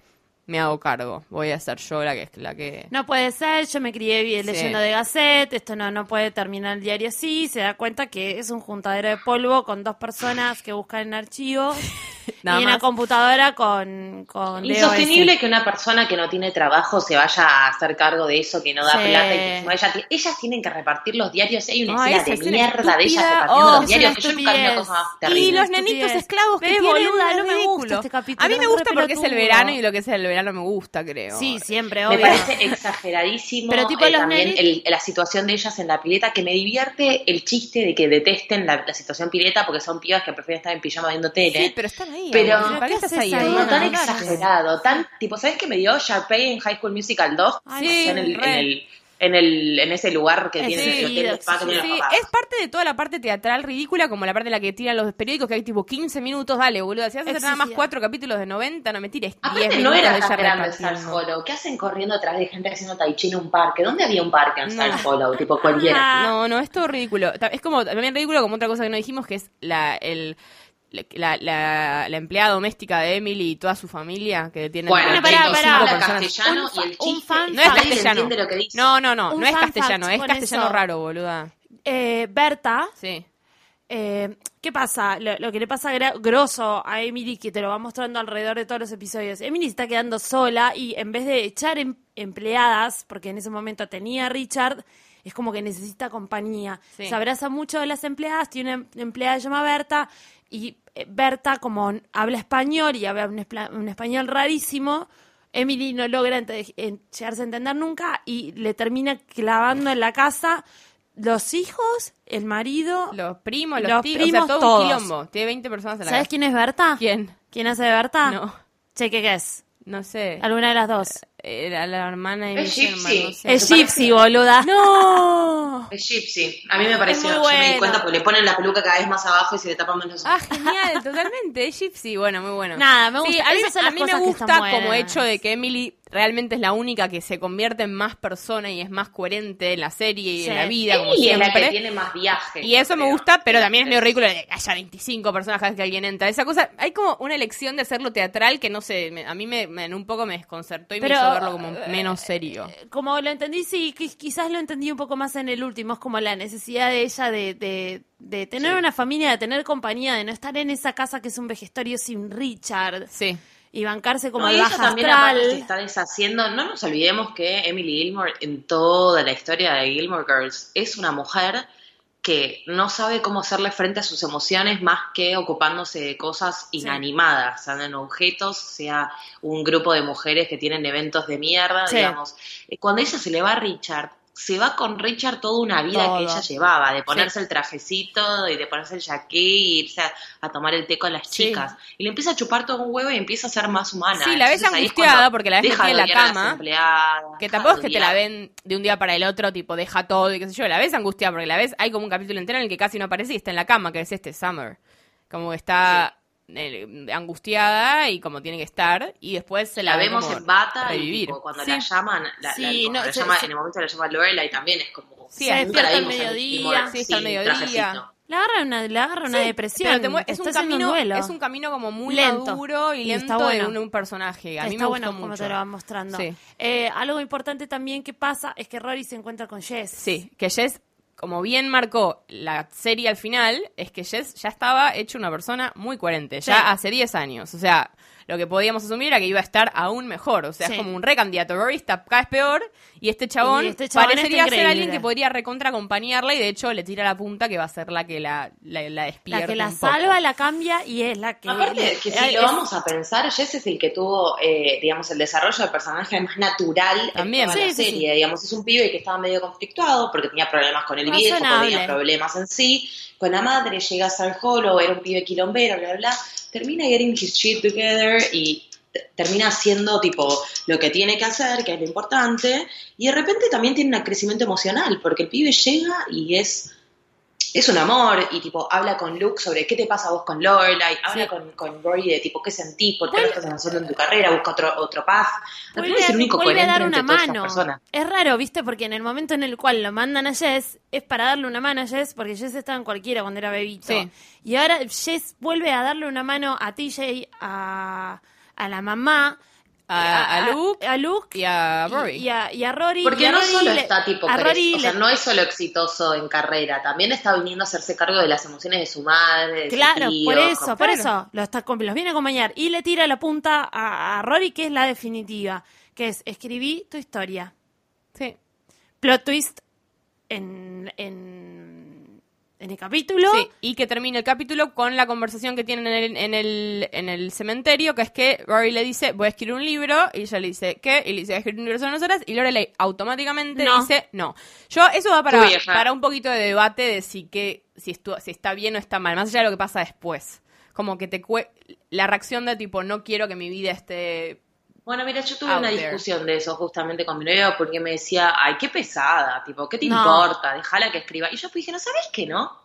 me hago cargo, voy a ser yo la que es la que... no puede ser, yo me crié bien Sí. leyendo de Gazette, esto no, no puede terminar el diario así, se da cuenta que es un juntadero de polvo con dos personas que buscan en archivos *laughs* Nada y una computadora con, con DOS. Insostenible que una persona que no tiene trabajo se vaya a hacer cargo de eso, que no da Sí. plata y que encima ella ellas tienen que repartir los diarios. Hay una escena de escena mierda de ellas repartiendo Oh, los es diarios que yo nunca vi una estupidez. cosa más Y los nenitos esclavos que Ve, tienen boluda, es no me gusta este capítulo, A mí me es gusta porque es el verano y lo que es el verano me gusta, creo. Sí, siempre, Me parece *laughs* exageradísimo Pero tipo eh, los también el- la situación de ellas en la pileta, que me divierte el chiste de que detesten la, la situación pileta porque son pibas que prefieren estar en pijama viendo tele. Sí, pero están ahí. Pero- amor, ¿para qué ¿Qué estás ahí? hermana? tan exagerado, tan tipo, ¿sabes qué me dio Sharpay en High School Musical 2? Ay, Sí, en, el, re. en, el, en, el, en ese lugar que tiene sí, el hotel de spa que tienen Sí, los papás. es parte de toda la parte teatral ridícula, como la parte en la que tiran los periódicos, que hay tipo 15 minutos, dale, boludo. Si hacer nada más cuatro capítulos de 90, no me tires 10 Aparte minutos no era tan grande. Stars Hollow. ¿Qué hacen corriendo atrás de gente haciendo tai chi en un parque? ¿Dónde había un parque en No. Stars Hollow? Tipo cualquiera. No, no, es todo ridículo. Es como también ridículo como otra cosa que no dijimos, que es la, el, la, la, la empleada doméstica de Emily y toda su familia, que tienen Bueno, pará, pará. castellano Un fa- y el un chiste fan No es castellano. entiende lo que dice. No, no, no, Un no es castellano, es castellano eso. raro, boluda. Eh, Berta, Sí. eh, ¿qué pasa? Lo, lo que le pasa grosso a Emily, que te lo va mostrando alrededor de todos los episodios, Emily se está quedando sola y en vez de echar em- empleadas, porque en ese momento tenía a Richard, es como que necesita compañía. Sí. Se abraza mucho de las empleadas, tiene una em- empleada que se llama Berta, y Berta, como habla español y habla un, un español rarísimo, Emily no logra en- llegarse a entender nunca y le termina clavando en la casa los hijos, el marido. Los primos, los, Los tíos, primos, o sea, todo todos. un quilombo. Tiene 20 personas en la ¿Sabes casa. quién es Berta? ¿Quién? ¿Quién hace de Berta? No, Che, ¿qué es? no sé. Alguna de las dos. Era la hermana de Es Michelle, Gypsy. no sé. Es ¿te Gypsy, parece? boluda. ¡No! Es Gypsy. A mí me pareció. Yo me di cuenta porque le ponen la peluca cada vez más abajo y se le tapan menos los Ah, genial, totalmente. Es Gypsy. Bueno, muy bueno. Nada, me Sí, gusta. a son a las mí me gusta como hecho de que Emily realmente es la única que se convierte en más persona y es más coherente en la serie y Sí. en la vida, como Emily es la siempre. que tiene más viajes. Y eso me gusta, pero también es medio ridículo de que haya 25 personas cada vez que alguien entra. Esa cosa, hay como una elección de hacerlo teatral que no sé, me- a mí me, me- en un poco me desconcertó y Pero, me hizo verlo como eh, menos serio. Como lo entendí, sí, qui- quizás lo entendí un poco más en el último. Es como la necesidad de ella de, de, de tener Sí. una familia, de tener compañía, de no estar en esa casa que es un vejestorio sin Richard Sí. Y bancarse como No, y ella baja también aparte se astral. está deshaciendo. No nos olvidemos que Emily Gilmore en toda la historia de Gilmore Girls es una mujer que no sabe cómo hacerle frente a sus emociones más que ocupándose de cosas inanimadas, sean en objetos, sea un grupo de mujeres que tienen eventos de mierda, Sí. digamos. Cuando ella se le va a Richard, se va con Richard toda una vida Todo. que ella llevaba, de ponerse el trajecito y de ponerse el jaqué y irse a, a tomar el té con las Sí. chicas. Y le empieza a chupar todo un huevo y empieza a ser más humana. Sí, la ves Entonces angustiada porque la ves metida en la cama, Que tampoco es que te la ven de un día para el otro, tipo, deja todo y qué sé yo. La ves angustiada porque la ves, hay como un capítulo entero en el que casi no aparece y está en la cama, que es este Summer. Como que está eh, angustiada y como tiene que estar. Y después se la, la ve vemos en bata revivir. y tipo, cuando Sí. la llaman, la, Sí, la- no, la se- llama- se- en el momento la llama Lorelai también es como Sí, Se nunca la despierta al vimos en mediodía. Gilmore Sí, está al mediodía. Le agarra una, le agarra una Sí, depresión. pero te es un camino, duelo. es un camino como muy Lento. maduro y Y está lento bueno. de un, un personaje. A mí Está me bueno gustó como mucho. te lo van mostrando. Sí. Eh, algo importante también que pasa es que Rory se encuentra con Jess. Sí, que Jess, como bien marcó la serie al final, es que Jess ya estaba hecho una persona muy coherente, ya Sí. hace 10 años. O sea, lo que podíamos asumir era que iba a estar aún mejor. O sea, Sí. es como un recandidato. Rory está cada vez peor y este chabón, Y este chabón parecería ser alguien que podría recontra acompañarla y de hecho le tira la punta que va a ser la que la, la, la despierta. La que la un poco. salva, la cambia y es la que... Aparte, que si es- lo vamos a pensar, Jess es el que tuvo, eh, digamos, el desarrollo del personaje más natural También. en toda Sí, la sí, serie. sí. Digamos, es un pibe que estaba medio conflictuado porque tenía problemas con el viejo, tenía problemas en sí, con la madre, llega a ser Hollow, era un pibe quilombero, bla, bla, termina getting his shit together y termina haciendo tipo lo que tiene que hacer, que es lo importante, y de repente también tiene un crecimiento emocional, porque el pibe llega y es es un amor y tipo habla con Luke sobre qué te pasa a vos con Lorelai, habla Sí. con, con Rory de tipo qué sentís, por qué lo estás avanzando en tu carrera, busca otro, otro path. No Vuelve, el único vuelve a coherente dar una mano. Es raro, ¿viste? Porque en el momento en el cual lo mandan a Jess, es para darle una mano a Jess, porque Jess estaba en cualquiera cuando era bebito. Sí. Y ahora Jess vuelve a darle una mano a TJ, a, a la mamá, A, a Luke a, Luke y a Rory. y, y a, y a Rory. y Porque a no Rory solo le- está tipo, a Rory o sea, le- no es solo exitoso en carrera, también está viniendo a hacerse cargo de las emociones de su madre, de su Claro, tío, por eso, como- por Claro. eso los, está, los viene a acompañar y le tira la punta a, a Rory, que es la definitiva, que es escribí tu historia. Sí. Plot twist en, en, en el capítulo. Sí, y que termine el capítulo con la conversación que tienen en el, en el, en el cementerio, que es que Rory le dice, voy a escribir un libro, y ella le dice, ¿qué? Y le dice, voy a escribir un libro sobre nosotras, y Lorelai automáticamente No. dice, no. Yo, eso va para, para un poquito de debate de si, que, si, estu- si está bien o está mal, más allá de lo que pasa después. Como que te cue- la reacción de tipo, no quiero que mi vida esté... Bueno, mira, yo tuve una there. discusión de eso justamente con mi novio porque me decía, ay, qué pesada, tipo, ¿qué te No. importa? Déjala que escriba. Y yo dije, ¿no sabes qué no?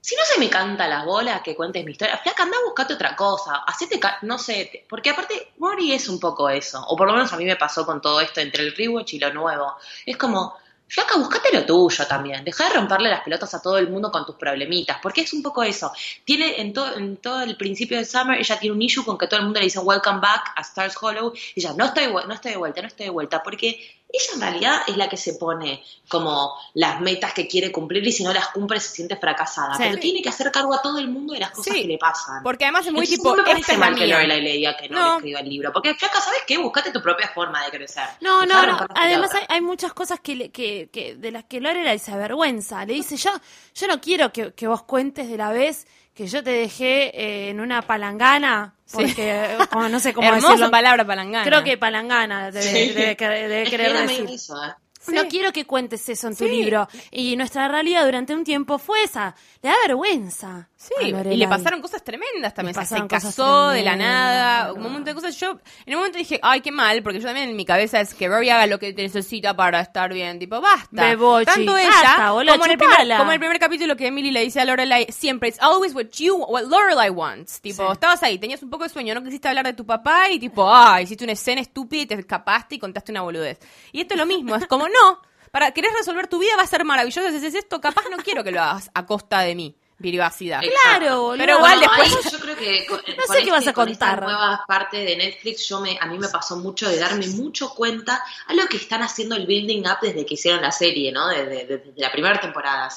Si no se me canta las bolas que cuentes mi historia, flaca, anda a buscarte otra cosa, hacete, no sé, te- porque aparte Rory es un poco eso, o por lo menos a mí me pasó con todo esto entre el rewatch y lo nuevo. Es como, flaca, buscate lo tuyo también, deja de romperle las pelotas a todo el mundo con tus problemitas, porque es un poco eso. Tiene en, todo en todo el principio de Summer, ella tiene un issue con que todo el mundo le dice welcome back a Stars Hollow, y ella, no estoy, no estoy de vuelta, no estoy de vuelta, porque ella en realidad es la que se pone como las metas que quiere cumplir y si no las cumple se siente fracasada. Sí. Pero tiene que hacer cargo a todo el mundo de las cosas Sí, que le pasan. Porque además es muy Entonces, tipo, no me parece mal que. Lorelai le diga que no, No. le escriba el libro. Porque, flaca, ¿sabes qué? Buscate tu propia forma de crecer. No, no, Además hay muchas cosas que, le- que, que de las que Lorelai se avergüenza. Le dice, yo, yo no quiero que, que vos cuentes de la vez que yo te dejé eh, en una palangana, Sí. porque como no sé *laughs* cómo Hermosa decirlo. palabra palangana. Creo que palangana debe, Sí. debe, querer- debe que querer decir. eso, ¿eh? No quiero que cuentes eso en tu Sí. libro. Y nuestra realidad durante un tiempo fue esa. Le da vergüenza. Sí, y le pasaron cosas tremendas también. O sea, se casó de la nada, un montón de cosas. Yo en un momento dije, ay, qué mal, porque yo también en mi cabeza es que Rory haga lo que necesita para estar bien. Tipo, basta. Bebochi, Tanto ella, basta, como, en el primer, chupala. como en el primer capítulo que Emily le dice a Lorelai, siempre, it's always what you, what Lorelai wants. Tipo, Sí. estabas ahí, tenías un poco de sueño, no quisiste hablar de tu papá y tipo, ah, hiciste una escena estúpida y te escapaste y contaste una boludez. Y esto es lo mismo, es como, no, para querer resolver tu vida va a ser maravilloso si haces esto, capaz no quiero que lo hagas a costa de mi privacidad. Claro, boludo. Pero igual Bueno, después- ahí yo creo que *laughs* con, sé con qué vas a con esta contar. nueva parte de Netflix, yo me, a mí me pasó mucho de darme mucho cuenta a lo que están haciendo el building up desde que hicieron la serie, ¿no? Desde, desde la primera temporada,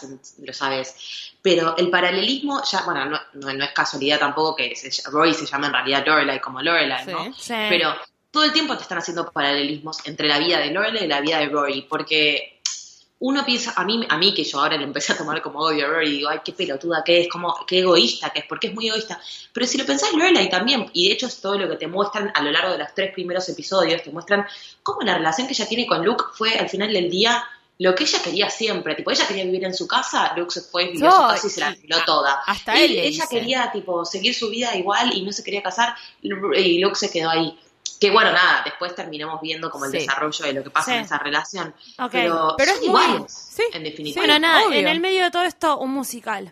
lo sabes. Pero el paralelismo, ya, bueno, no, no, no es casualidad tampoco que se, Roy se llama en realidad Lorelai como Lorelai, ¿no? Sí. Sí. Pero todo el tiempo te están haciendo paralelismos entre la vida de Lorelai y la vida de Rory, porque uno piensa, a mí, a mí que yo ahora le empecé a tomar como odio a Rory, digo, ay, qué pelotuda que es, como, qué egoísta que es, porque es muy egoísta. Pero si lo pensás, Lorelai también, y de hecho es todo lo que te muestran a lo largo de los tres primeros episodios, te muestran cómo la relación que ella tiene con Luke fue al final del día lo que ella quería siempre, tipo, ella quería vivir en su casa, Luke se fue, vivió en su No, casa y se la y- alquiló toda. hasta Y él ella dice. quería, tipo, seguir su vida igual y no se quería casar, y Luke se quedó ahí. Que bueno, nada, después terminamos viendo como el Sí. desarrollo de lo que pasa Sí. en esa relación. Pero, Pero son es sí, en definitiva. Bueno, nada, obvio. en el medio de todo esto, un musical.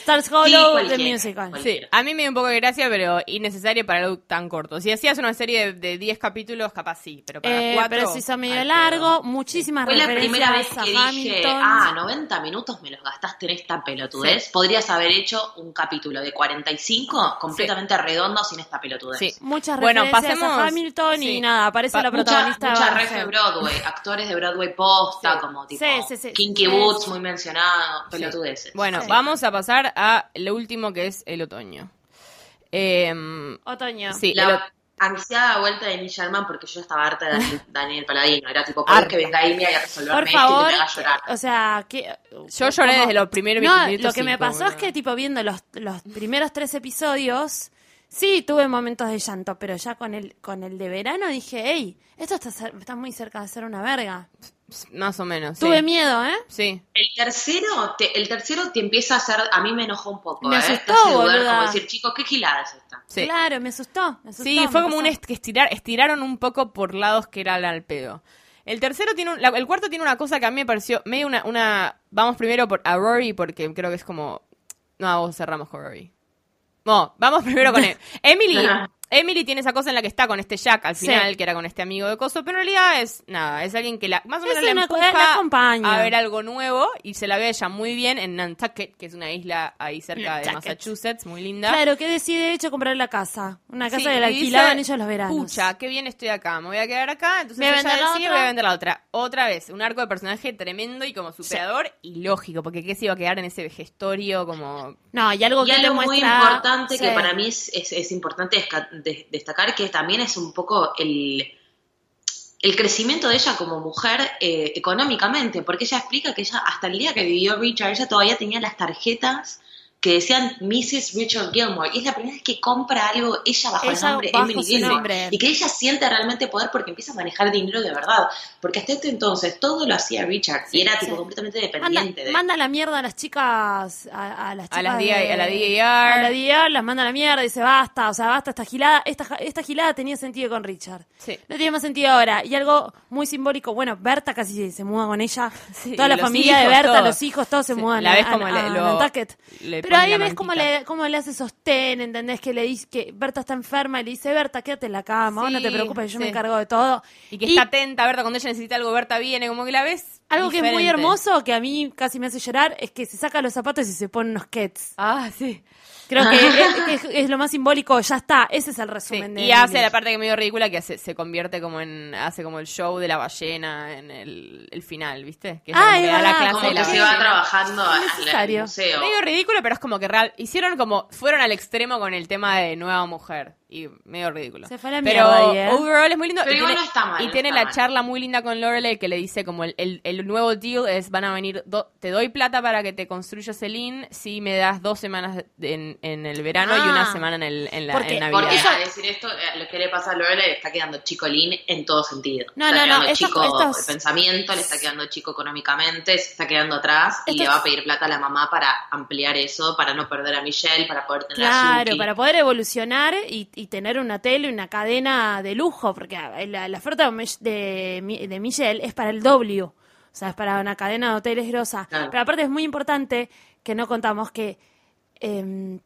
Stars Sí, Hollow, The Musical. cualquiera. Sí, a mí me dio un poco de gracia, pero innecesario para algo tan corto. Si hacías una serie de- de 10 capítulos, capaz sí, pero para Eh, cuatro... pero se hizo medio largo, pedo. muchísimas Fue la primera vez que a dije, Hamilton. ah, 90 minutos me los gastaste en esta pelotudez. Podrías haber hecho un capítulo de 45 completamente redondo sin esta pelotudez. Sí. Muchas Bueno, referencias pasemos- a Hamilton sí. y nada, aparece Pa- la protagonista mucha de ref de Barney. Broadway, actores de Broadway posta, Sí. como tipo Sí, sí, sí. Kinky Sí, Boots, sí. muy mencionado, pelotudeces. Bueno, Sí. vamos a pasar a lo último que es el otoño. Em, Otoño. sí, el La o- ansiada vuelta de Neil Sherman porque yo estaba harta de Daniel, *laughs* Daniel Paladino. Era tipo, por que venga Amy a resolverme Por esto y que favor, me haga llorar. o sea, que... yo lloré desde los primeros No, minutos lo que me pasó es que, tipo, viendo los, los primeros tres episodios, sí, tuve momentos de llanto, pero ya con el, con el de verano dije, hey, esto está, está muy cerca de ser una verga. Más o menos, sí. Tuve miedo, ¿eh? Sí. El tercero, te, el tercero te empieza a hacer, a mí me enojó un poco, Me ¿eh? asustó, dudar, como decir, chicos, ¿qué gilada es esta? Sí. Claro, me asustó. me asustó, Sí, me fue como pasó. un est- que estirar, estiraron un poco por lados que era al pedo. El tercero tiene un- la- el cuarto tiene una cosa que a mí me pareció medio una, una vamos primero por a Rory porque creo que es como no, vos cerramos con Rory. No, vamos primero con él. *laughs* Emily. Emily tiene esa cosa en la que está con este Jack al Sí. final, que era con este amigo de Coso, pero en realidad es nada, es alguien que la, más o Es menos la una- empuja la acompaña. a ver algo nuevo y se la ve ella muy bien en Nantucket, que es una isla ahí cerca de. Massachusetts, muy linda. Claro, que decide de hecho comprar la casa. Una casa Sí, que la dice, alquilaban ellos los veranos. Pucha, qué bien estoy acá, me voy a quedar acá. Entonces Voy a ella vender la decide, otra. voy a vender la otra. Otra vez, un arco de personaje tremendo y como superador y lógico, porque qué se iba a quedar en ese vejestorio como... No, y algo Y que algo muy muestra... importante que para mí es, es, es importante desca- de- destacar que también es un poco el, el crecimiento de ella como mujer eh, económicamente, porque ella explica que ella hasta el día que vivió Richard, ella todavía tenía las tarjetas que decían Mrs. Richard Gilmore, y es la primera vez que compra algo ella bajo el nombre bajo Emily Gilmore, nombre. y que ella siente realmente poder porque empieza a manejar dinero de verdad, porque hasta este entonces todo lo hacía Richard, y era tipo completamente Manda, dependiente de manda la mierda a las chicas, a, a las chicas A las de- DI a la DIR. a la DIR, las manda a la mierda y dice basta, o sea, basta esta gilada. Esta, esta gilada tenía sentido con Richard. Sí. No tiene más sentido ahora. Y algo muy simbólico, bueno, Berta casi se, se muda con ella. Sí, Toda la familia de Berta, todos. los hijos, todos se Sí, mudan la ves a- como a le- lo- le Pero ahí ves cómo le, cómo le hace sostén, ¿entendés? Que le dice que Berta está enferma y le dice, Berta, quédate en la cama, vos no te Sí, preocupes, yo me sí. encargo de todo. Y que está atenta, Berta, cuando ella necesita algo, Berta viene, como que la ves Algo que es muy hermoso, que a mí casi me hace llorar, es que se saca los zapatos y se pone unos kets. Ah, sí. Creo que es, es- es lo más simbólico, ya está, ese es el Sí, resumen de Y hace la parte que medio ridícula que hace- se convierte como en hace como el show de la ballena en el, el final, ¿viste? Que Ah, como es que da la clase como de que se va trabajando al museo. Medio ridículo, pero es como que real. Hicieron como. Fueron al extremo con el tema de nueva mujer. Y medio ridículo. Se fue a la Pero mierda ¿eh? overall es muy lindo. Pero y igual tiene, no está mal, Y no tiene la mal. charla muy linda con Lorelai que le dice como el, el, el nuevo deal es van a venir, do- te doy plata para que te construyas el IN si me das dos semanas en, en el verano y Ah. una semana en, el, en, la, Porque- en Navidad. Porque Eso- a decir esto, eh, lo que le pasa a Lorelai le está quedando chico Lin en todo sentido. No, está no, no, estos- chico estos- el pensamiento, le está quedando chico económicamente, se está quedando atrás y le va a pedir plata a la mamá para ampliar eso, para no perder a Michelle, para poder tener a Claro, para poder evolucionar y, y tener una tele y una cadena de lujo, porque la, la oferta de, de, Mi- de Michelle es para el W, o sea, es para una cadena de hoteles grosa. Claro. Pero aparte es muy importante que no contamos que eh,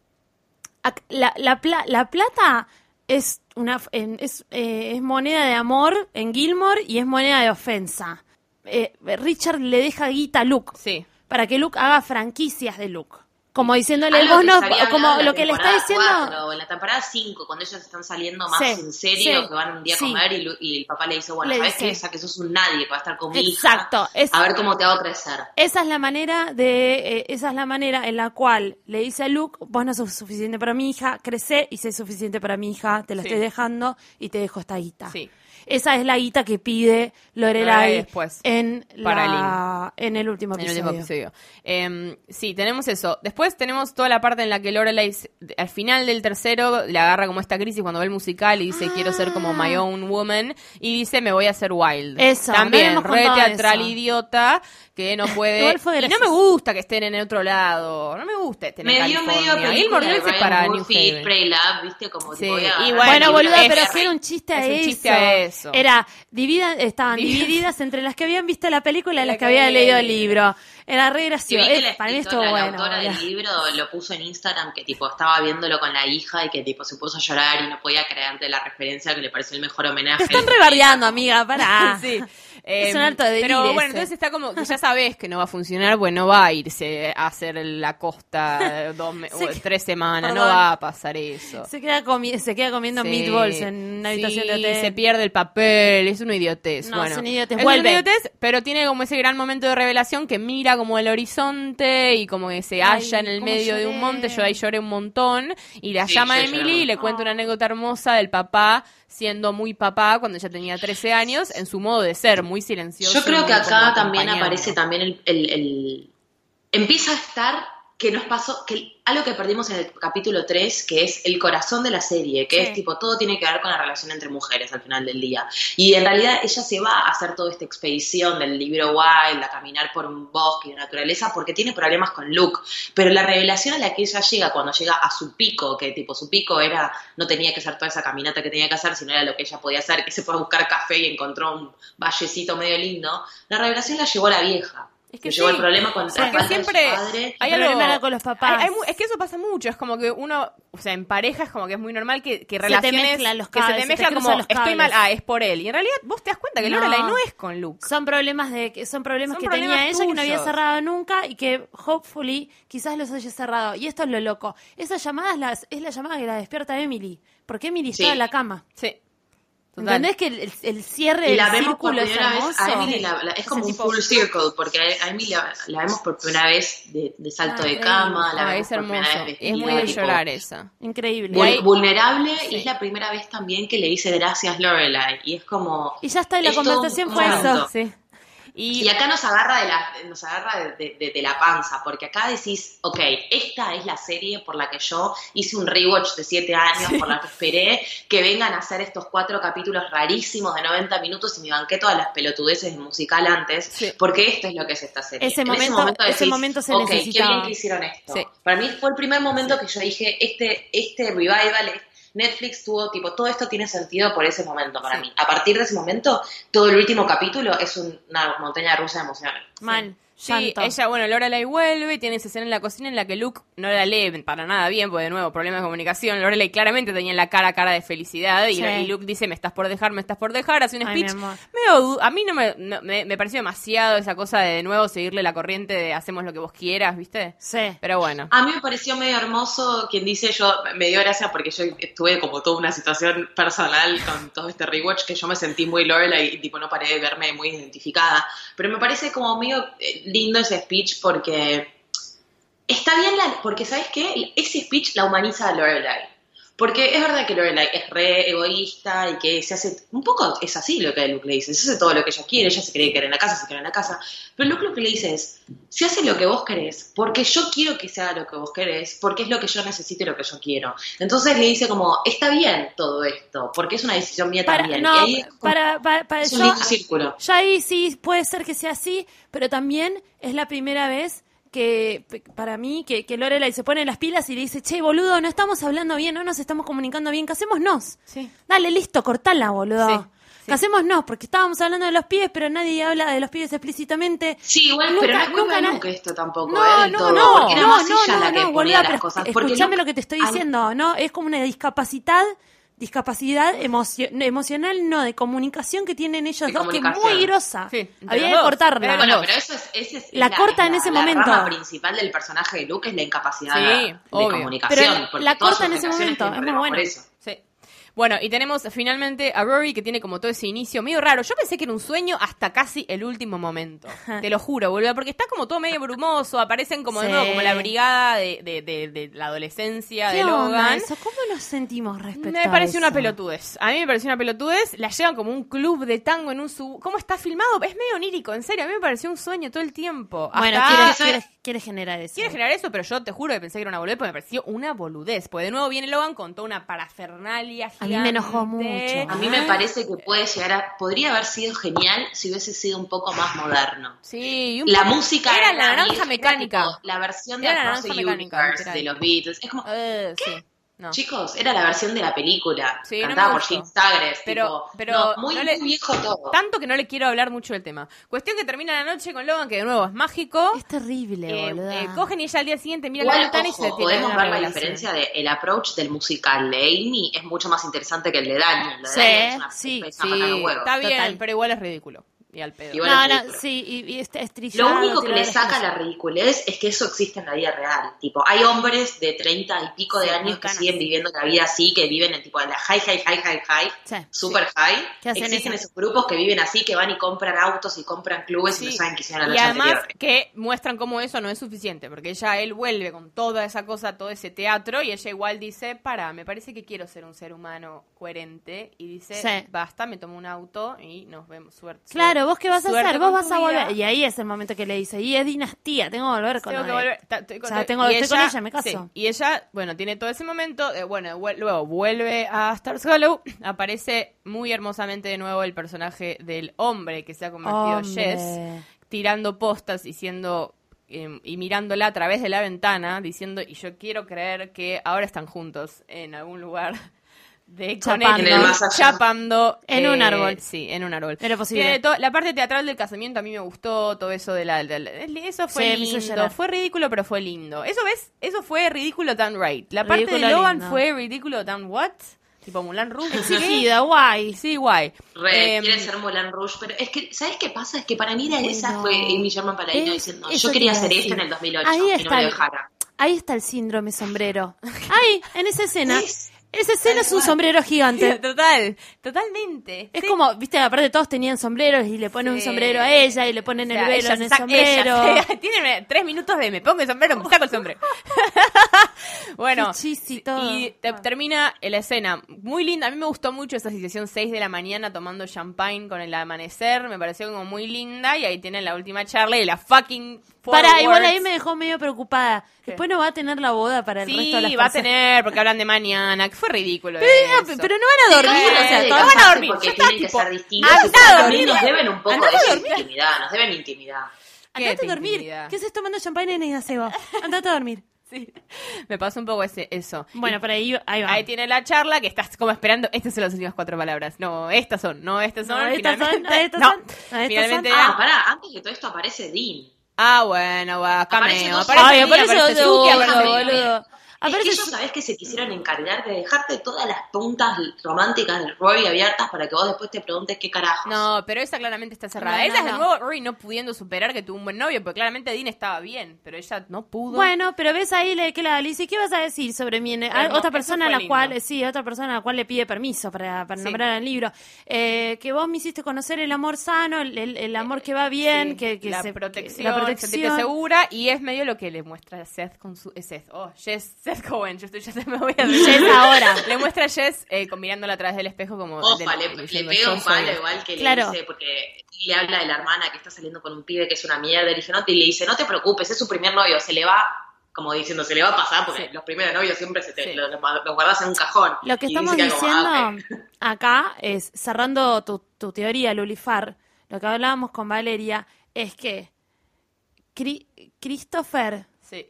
ac- la, la, pla- la plata es una en- es, eh, es moneda de amor en Gilmore y es moneda de ofensa. Eh, Richard le deja guita a Luke Sí. para que Luke haga franquicias de Luke. Como diciéndole, Algo vos no, como lo que le está diciendo. cuatro, o en la temporada 5, cuando ellos están saliendo más Sí, en serio, sí, que van un día a sí. comer y, Lu- y el papá le dice, bueno, Le ¿sabes qué? O sea, que sos un nadie, que va a estar con mi Exacto, hija. es- A ver cómo te hago crecer. Esa es la manera de, eh, esa es la manera en la cual le dice a Luke, vos no sos suficiente para mi hija, crece y sé suficiente para mi hija, te la Sí. estoy dejando y te dejo esta guita. Sí. Esa es la guita que pide Lorelai después, en, la, en el último En el episodio. último episodio. Eh, sí, tenemos eso. Después tenemos toda la parte en la que Lorelai, al final del tercero, le agarra como esta crisis cuando ve el musical y dice, quiero ser como my own woman. Y dice, me voy a hacer wild. Ah. No También, re teatral eso. idiota, que no *laughs* puede... Y no me gusta que estén en otro lado. No me gusta estén en Me dio medio California. película de Girls es Ryan para New Haven. Love, ¿viste? Como Sí, tipo, y bueno, Bueno, el boluda, pero si era un chiste a Es un eso. chiste a eso. Era, divida, estaban divididas entre las que habían visto la película y La las que que habían había leído el libro. Era re gracioso. viste Eh, para mí estuvo escritora, la bueno. autora del libro lo puso en Instagram que tipo estaba viéndolo con la hija y que tipo se puso a llorar y no podía creer de la referencia que le pareció el mejor homenaje. Te están rebardeando, amiga, pará. *laughs* Sí. Es Eh, un alto de Pero ese. bueno, entonces está como que ya sabes que no va a funcionar, pues no va a irse a hacer la costa *laughs* dos Se que- tres semanas, no va a pasar eso. Se queda, comi- se queda comiendo Sí, meatballs en una habitación de hotel. se pierde el papel, es una idiotez. No, bueno, es una idiotez, Es vuelve. una idiotez, pero tiene como ese gran momento de revelación que mira como el horizonte y como que se Ay, halla en el medio de un monte. Yo ahí lloré un montón y la Sí, llama Emily y le cuenta una anécdota hermosa del papá siendo muy papá cuando ella tenía 13 años en su modo de ser, muy silencioso. Yo creo que acá también aparece también el, el- el- Empieza a estar que nos pasó, que algo que perdimos en el capítulo 3, que es el corazón de la serie, que Sí. es tipo, todo tiene que ver con la relación entre mujeres al final del día. Y en realidad ella se va a hacer toda esta expedición del libro Wild, a caminar por un bosque de naturaleza, porque tiene problemas con Luke. Pero la revelación a la que ella llega, cuando llega a su pico, que tipo su pico era, no tenía que hacer toda esa caminata que tenía que hacer, sino era lo que ella podía hacer, que se fue a buscar café y encontró un vallecito medio lindo, la revelación la llevó a la vieja. Es que sí, el problema con porque la falta siempre de su padre. hay algo- con los papás. hay- hay mu- es que eso pasa mucho, es como que uno, o sea, en pareja es como que es muy normal que, que te relaciones mezclan los que se cables, te se te mezclan cruzan como los estoy mal, ah, es por él. Y en realidad vos te das cuenta que No. Lorelai no es con Luke. Son problemas de que son problemas Son que problemas tenía ella que no había tuyos. cerrado nunca y que hopefully quizás los haya cerrado. Y esto es lo loco. Esa llamada es la, es la llamada que la despierta Emily, porque Emily Sí. está en la cama. Sí. Total. ¿Entendés que el, cierre Y del la vemos por círculo es primera vez, hermoso? a Emily la- la- es como un full circle, porque a a Emily la, la vemos por primera vez de, de salto Ah, de cama, la Ah, vemos es por primera vez Es muy de tipo, llorar esa. Increíble. Vul- vulnerable Sí. y es la primera vez también que le dice gracias Lorelai y es como Y ya está, y la conversación fue eso. Sí. Y, y acá nos agarra de la nos agarra de, de- de- de la panza porque acá decís ok esta es la serie por la que yo hice un rewatch de siete años por la que esperé que vengan a hacer estos cuatro capítulos rarísimos de 90 minutos y me banqué todas las pelotudeces del musical antes Sí. porque esto es lo que es esta serie Ese En momento- ese decís, momento se "Ok, qué necesitaba". bien que hicieron esto Sí. para mí fue el primer momento que yo dije este este revival Netflix tuvo, tipo, todo esto tiene sentido por ese momento para Sí. mí. A partir de ese momento, todo el último capítulo es un- una montaña rusa de emociones. Mal. Sí, llanto. ella, bueno, Lorelai vuelve y tiene esa escena en la cocina en la que Luke no la lee para nada bien, porque de nuevo, problemas de comunicación. Lorelai claramente tenía la cara cara de felicidad y, Sí. y Luke dice, me estás por dejar, me estás por dejar, hace un speech. medio a mí no me, no- me, me pareció demasiado esa cosa de de nuevo seguirle la corriente de hacemos lo que vos quieras, ¿viste? Sí. Pero bueno. A mí me pareció medio hermoso quien dice yo, me dio gracia porque yo estuve como toda una situación personal con todo este rewatch que yo me sentí muy Lorelai y tipo no paré de verme muy identificada. Pero me parece como medio eh, lindo ese speech porque está bien la, porque ¿sabes qué? Ese speech la humaniza a Lorelai. Porque es verdad que Lorelai es re egoísta y que se hace, un poco es así lo que Luke le dice, se hace todo lo que ella quiere, ella se cree que era en la casa, se queda en la casa, pero Luke lo que le dice es, se hace lo que vos querés, porque yo quiero que se haga lo que vos querés, porque es lo que yo necesito y lo que yo quiero. Entonces le dice como, está bien todo esto, porque es una decisión mía Para, también. no, y ahí para, para, para- es un lindo círculo. Ya ahí sí puede ser que sea así, pero también es la primera vez que para mí que, que Lorelai se pone las pilas y le dice, che, boludo, no estamos hablando bien, no nos estamos comunicando bien, casémonos. Sí. Dale, listo, cortala, boludo. Sí, sí. Casémonos, porque estábamos hablando de los pibes, pero nadie habla de los pibes explícitamente. Sí, igual, Nunca- pero no es culpa nunca de na- Luke esto tampoco, No, ¿eh? no, todo, no, porque era no, más no, ella no, la que no, boluda, las cosas. Escuchame lo que te estoy diciendo, ¿no? Es como una discapacidad, discapacidad emocio- emocional, no, de comunicación que tienen ellos De dos, que es muy grosa. Sí, Había que cortarla. Bueno, pero eso es, ese es La corta en ese la momento. rama principal del personaje de Luke es la incapacidad Sí, de obvio. comunicación. Pero la corta en ese momento, es muy bueno. por eso. Bueno, y tenemos finalmente a Rory que tiene como todo ese inicio medio raro. Yo pensé que era un sueño hasta casi el último momento. *laughs* Te lo juro, boludo, porque está como todo medio brumoso, aparecen como de nuevo como la brigada de, de- de- de la adolescencia ¿Qué de onda Logan. eso? ¿Cómo nos sentimos respecto Me pareció una pelotudez. A mí me pareció una pelotudez. La llevan como un club de tango en un sub. ¿Cómo está filmado? Es medio onírico, en serio. A mí me pareció un sueño todo el tiempo. Bueno. Quiere- generar eso. Quiere generar eso, pero yo te juro que pensé que era una boludez, porque me pareció una boludez. Porque de nuevo viene Logan con toda una parafernalia A gigante. mí me enojó mucho. A mí me parece que puede llegar a. Podría haber sido genial si hubiese sido un poco más moderno. Sí, un La música Era la naranja mecánica. tipo la versión de la naranja mecánica, de los Beatles. Es como, Eh, sí. No. chicos, era la versión de la película. Sí, no cantada me por. Jim Sagres. Pero- tipo, pero no, muy, no le- muy viejo todo. Tanto que no le quiero hablar mucho del tema. Cuestión que termina la noche con Logan, que de nuevo es mágico. Es terrible, Eh, eh, cogen y ella al día siguiente mira la ventana y se podemos ver la diferencia de el approach del musical de Amy es mucho más interesante que el de Daniel. Lo de Sí, Daniel es una sí, Sí, de está bien, Total. pero igual es ridículo. Y al pedo. Igual no, es sí, y, y este estrillado, Lo único que le saca la ridiculez es que eso existe en la vida real. Tipo, hay hombres de 30 y pico de Sí, años que siguen viviendo la vida así, que viven en tipo en la high, high, high, high, high, Sí. super high. ¿Qué hacen Existen eso? esos grupos que viven así, que van y compran autos y compran clubes y Sí. no saben qué hicieron la Y además anterior. que muestran cómo eso no es suficiente, porque ya él vuelve con toda esa cosa, todo ese teatro, y ella igual dice, para, me parece que quiero ser un ser humano coherente, y dice, Sí. basta, me tomo un auto y nos vemos, suerte. Claro, vos qué vas a hacer, vos vas a volver. Y ahí es el momento que le dice, y es dinastía, tengo que volver con Tengo que volver. ta- estoy con- O sea, tengo- y estoy con ella, me caso. sí, y ella, bueno, tiene todo ese momento. eh, bueno, vuel- luego vuelve a Stars Hollow. Aparece muy hermosamente de nuevo el personaje del hombre que se ha convertido en. Jess, tirando postas, diciendo. eh, y mirándola a través de la ventana, diciendo, y yo quiero creer que ahora están juntos en algún lugar de Chapando. Connecticut, chapando En un árbol. Sí, en un árbol. Era posible. La parte teatral del casamiento a mí me gustó, todo eso de la, de la- eso fue Sí, me lindo, fue ridículo, pero fue lindo. Eso ves, eso fue ridículo tan right. La parte Ridículo de Logan lindo. fue ridículo tan what? Tipo Mulan Rouge. *laughs* Exigida, guay. Sí, guay. Re, Em, quiere ser Moulin Rouge, pero es que, ¿sabes qué pasa? Es que para mí era esa Bueno, fue Amy Sherman Paladino diciendo, yo quería hacer decir. esto en el 2008 Ahí y no está me el- lo dejara. Ahí está el síndrome sombrero. *laughs* Ahí, en esa escena. Es- Esa escena es un sombrero gigante. *laughs* Total, totalmente. Es Sí. como, viste, aparte todos tenían sombreros y le ponen un Sí. sombrero a ella y le ponen O el velo ella en el sombrero. *laughs* ella- tiene tres minutos de me pongo el sombrero, me saco el sombrero. *laughs* bueno, y todo. y te- termina la escena muy linda. A mí me gustó mucho esa situación 6 de la mañana tomando champagne con el amanecer. Me pareció como muy linda. Y ahí tienen la última charla y la fucking. Para, igual ahí me dejó medio preocupada. ¿Qué? Después no va a tener la boda para el resto de las Sí, va a tener, porque hablan de mañana, fue ridículo. Pero, ah, eso. pero no van a dormir, Sí, o sea, todos van a dormir, Porque tienen que tipo, ser distintos. andá a dormir. nos deben un poco de dormir. intimidad, nos deben intimidad. ¿Qué Andate a dormir. intimidad? ¿Qué haces tomando champagne en el gazebo? Andate a dormir. *laughs* Sí, me pasó un poco ese, eso. Bueno, por ahí, ahí va. Ahí tiene la charla que estás como esperando. Estas son las últimas cuatro palabras. No, estas son, no, estas son. No, estas son, finalmente, no, estas no, son, no, estas finalmente son. Ah, pará, antes de todo esto aparece Dean. Ah, bueno, va, Aparece cameo. dos- Aparece, Ay, Nia, aparece aparece Suki, gordo, boludo. Es Aparece que ellos sabés que se quisieron encargar de dejarte todas las puntas románticas del Rory abiertas para que vos después te preguntes qué carajos. No, pero esa claramente está cerrada. No, esa no, es de nuevo Rory no pudiendo superar que tuvo un buen novio, porque claramente Dean estaba bien, pero ella no pudo. Bueno, pero ves ahí le, que la dice, ¿qué vas a decir sobre mí? A- Pero no, otra persona a la lindo. cual, sí, otra persona a la cual le pide permiso para, para Sí. nombrar el libro. Eh, que vos me hiciste conocer el amor sano, el, el- el amor que va bien, Sí, que, que la, se- protección, que- la sentirte protección. segura y es medio lo que le muestra Seth con su eh, Seth, oh, Jess Seth Cohen, yo estoy, ya se *laughs* me voy a *laughs* Jess ahora. Le muestra a Jess eh, mirándola a través del espejo como... Opa, del- le, le pega "Yo un palo esto". igual que Claro. le dice, porque le habla de la hermana que está saliendo con un pibe que es una mierda, y le dice, no, te- y le dice, no te preocupes, es su primer novio, se le va, como diciendo, se le va a pasar, porque Sí. los primeros novios siempre se te, Sí. los, los guardas en un cajón. Lo que estamos como, ah, diciendo *laughs* acá es, cerrando tu, tu teoría, Lulifar, lo que hablábamos con Valeria es que Cri- Christopher Sí,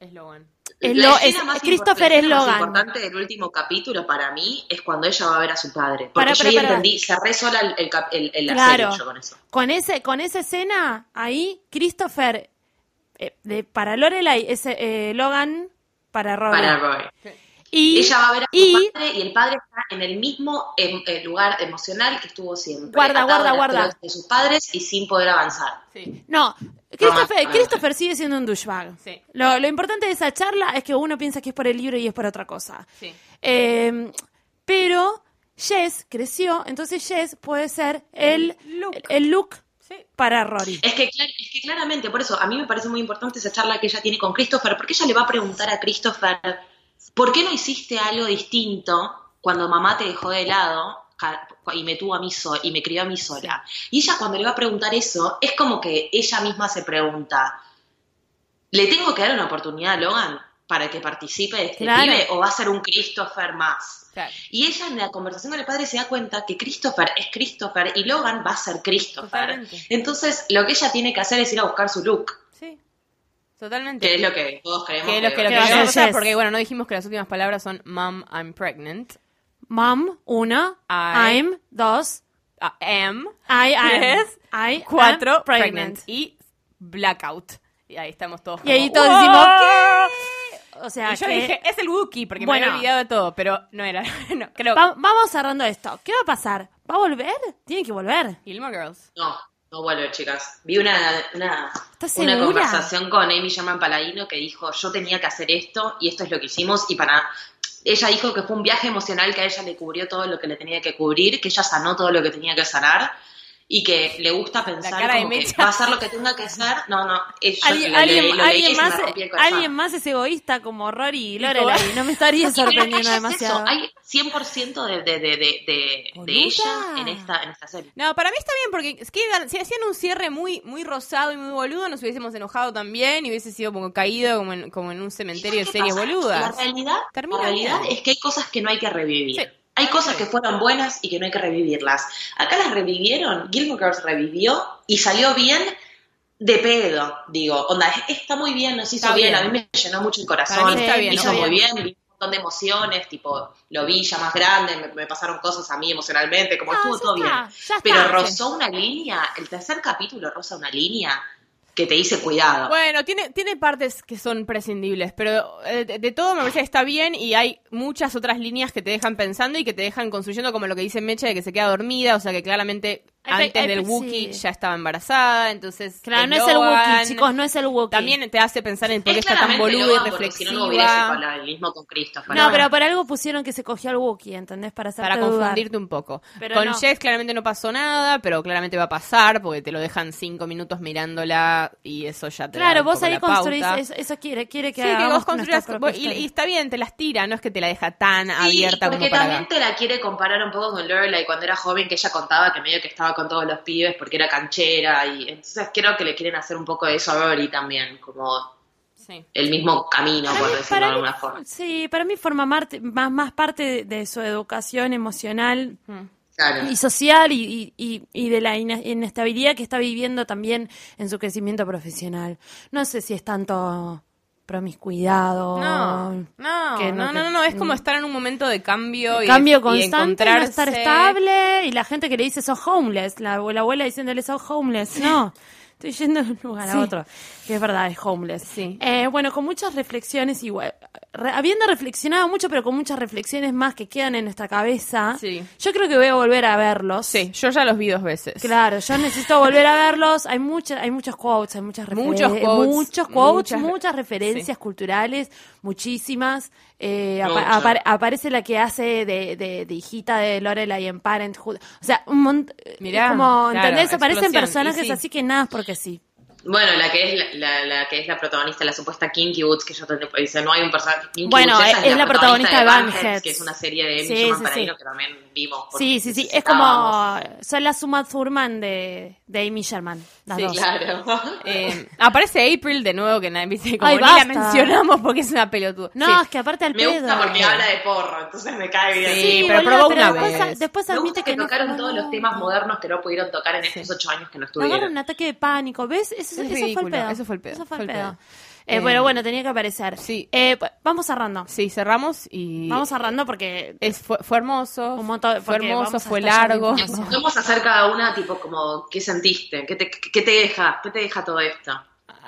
es Logan. Es La lo- escena es- más Christopher es Logan. importante del último capítulo para mí es cuando ella va a ver a su padre. Porque Pará, yo pará, ahí pará. entendí, cerré sola el, el, el- el- la Claro. serie yo con eso. Con ese, con esa escena ahí, Christopher eh, de, para Lorelai es eh, Logan para Rory. Para Roy. Y ella va a ver a su y- padre y el padre está en el mismo em, eh, lugar emocional que estuvo siempre. Guarda, guarda, guarda. De sus padres y sin poder avanzar. Sí, no, Christopher, Ah, Christopher sigue siendo un douchebag. Sí. Lo, lo importante de esa charla es que uno piensa que es por el libro y es por otra cosa. sí. Eh, pero Jess creció, entonces Jess puede ser el look Sí. para Rory. Es que, es que claramente, por eso, a mí me parece muy importante esa charla que ella tiene con Christopher, porque ella le va a preguntar a Christopher, ¿por qué no hiciste algo distinto cuando mamá te dejó de lado y me tuvo a mí so- y me crió a mí sola? Y ella cuando le va a preguntar eso, es como que ella misma se pregunta, ¿le tengo que dar una oportunidad a Logan para que participe de este Claro. pibe o va a ser un Christopher más? Claro. Y ella en la conversación con el padre se da cuenta que Christopher es Christopher y Logan va a ser Christopher. Totalmente. Entonces, lo que ella tiene que hacer es ir a buscar su look. Totalmente. que es lo que todos creemos. Que es lo que, lo Que que Jess. porque bueno, no dijimos que las últimas palabras son Mom, I'm pregnant. Mom, uno. I- I'm, dos. Ah, am, I am. Tres, I am cuatro, pregnant. pregnant. Y blackout. Y ahí estamos todos. Y ahí como, todos "Wow". decimos, ¿qué? O sea, Y yo que- dije, es el Wookiee, porque Bueno. me había olvidado de todo, pero no era. *laughs* no, creo Va- vamos cerrando esto. ¿Qué va a pasar? ¿Va a volver? Tiene que volver. Gilmore Girls. No, no vuelve, chicas. Vi una, una, ¿Estás una conversación con Amy Sherman Paladino que dijo, yo tenía que hacer esto y esto es lo que hicimos y para... Ella dijo que fue un viaje emocional que a ella le cubrió todo lo que le tenía que cubrir, que ella sanó todo lo que tenía que sanar y que le gusta pensar como que va a hacer lo que tenga que hacer. No, no, Alguien, lo, alguien- lo más, alguien más es egoísta como Rory y Lorelai. No me estaría *laughs* sorprendiendo es demasiado. hay 100% de, de, de, de, de, ella en esta, en esta serie. No, para mí está bien, porque es que si hacían un cierre muy, muy rosado y muy boludo, nos hubiésemos enojado también y hubiese sido como caído como en, como en un cementerio de ¿Qué series pasa? La boludas. realidad, Termina la realidad es que hay cosas que no hay que revivir. Sí. Hay cosas que fueron buenas y que no hay que revivirlas. Acá las revivieron, Gilmore Girls revivió y salió bien de pedo, digo. Onda, es- está muy bien, nos hizo bien. bien. a mí me llenó mucho el corazón. está bien, hizo está muy bien. bien, vi un montón de emociones, tipo, lo vi ya más grande, me, me pasaron cosas a mí emocionalmente, como No, estuvo todo está, bien. está. Pero rozó una línea, el tercer capítulo roza una línea que te dice cuidado. Bueno, tiene, tiene partes que son prescindibles, pero eh, de, de todo me parece que está bien y hay muchas otras líneas que te dejan pensando y que te dejan construyendo como lo que dice Mecha de que se queda dormida, o sea que claramente Antes del sí. Wookiee ya estaba embarazada, entonces... Claro, no es el. Wookiee, chicos, no es el Wookiee. También te hace pensar en por qué es está tan boluda y porque si reflexiva. no, no hubiera hecho paralelismo con Christopher. No, pero por algo pusieron que se cogió al Wookiee, ¿entendés? Para para dudar. confundirte un poco. Pero Con no. Jess claramente no pasó nada, pero claramente va a pasar porque te lo dejan cinco minutos mirándola y eso ya te da Claro, un vos poco ahí la construís, pauta. eso, eso quiere, quiere que Sí, que vos construyas, vos- y, está bien, te las tira, no es que te la deja tan Sí, abierta porque como para también te la quiere comparar un poco con Lorelai cuando era joven, que ella contaba que medio que estaba con todos los pibes porque era canchera y entonces creo que le quieren hacer un poco de eso a Rory también, como Sí. el mismo camino, por decirlo de mí- alguna forma. sí, para mí forma más, más parte de, de su educación emocional Claro. y social y, y- y- de la ine- inestabilidad que está viviendo también en su crecimiento profesional. No sé si es tanto promiscuidad No, no, que no, no, no, que- no, es como estar en un momento de cambio y cambio de, y constante, no estar estable y la gente que le dice sos homeless, la, la abuela diciéndole sos homeless, no. Estoy yendo de un lugar Sí. a otro, que es verdad, es homeless. Sí. Eh, bueno, con muchas reflexiones igual, re- habiendo reflexionado mucho, pero con muchas reflexiones más que quedan en nuestra cabeza, Sí. yo creo que voy a volver a verlos. Sí, yo ya los vi dos veces. Claro, yo necesito *laughs* volver a verlos. Hay muchas, hay muchos quotes, hay muchas referen- Muchos quotes, muchos quotes, muchas- muchas, referencias sí. culturales, muchísimas. Eh, apa- Mucho. apare- aparece la que hace de, de, de hijita de Lorelai en Parenthood. O sea, un montón. Mirá, como, claro, ¿entendés? Aparecen personajes sí. así que nada es porque sí. Bueno, la que es la, la, la que es la protagonista, la supuesta Kinky Woods, que yo te dice, no hay un personaje Kinky Bueno, Woods, esa es la protagonista de Banheads. que es una serie de Amy Sí, Schumer sí, Paraíno sí. que también vimos. Sí, sí, sí. Es como. Son la Suma Thurman de, de Amy Sherman. Las Sí, dos. Claro. *laughs* Eh, *laughs* aparece April de nuevo, que nadie viste, como Ay, ni la mencionamos porque es una pelotuda. No, Sí. es que aparte al Me gusta pedo. porque habla de porro, entonces me cae bien. Sí, pero probó una después, vez. Después Me admite gusta que, que no- tocaron no- todos los temas modernos que no pudieron tocar en estos ocho años que no Le agarra estuvieron. un ataque de pánico, ¿ves? Eso, Es eso fue el ridículo, pedo. eso fue el pedo, Eso fue fue el pedo. pedo. Eh, Eh, pero bueno, tenía que aparecer. sí. Eh, pues, vamos cerrando. Sí, cerramos y... Vamos cerrando porque Es, fue, fue hermoso, Un montón, fue hermoso, vamos a fue largo. información. Podemos hacer cada una, tipo, como, ¿qué sentiste? ¿Qué te, qué te deja? ¿Qué te deja todo esto?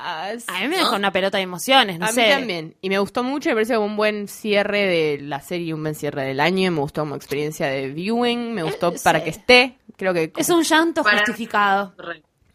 Ah, es- a mí me dejó una pelota de emociones, no a sé. mí también. Y me gustó mucho, me parece un buen cierre de la serie, un buen cierre del año. Me gustó como experiencia de viewing, me gustó Eh, para sí. que esté. Creo que... Es un llanto Para- justificado.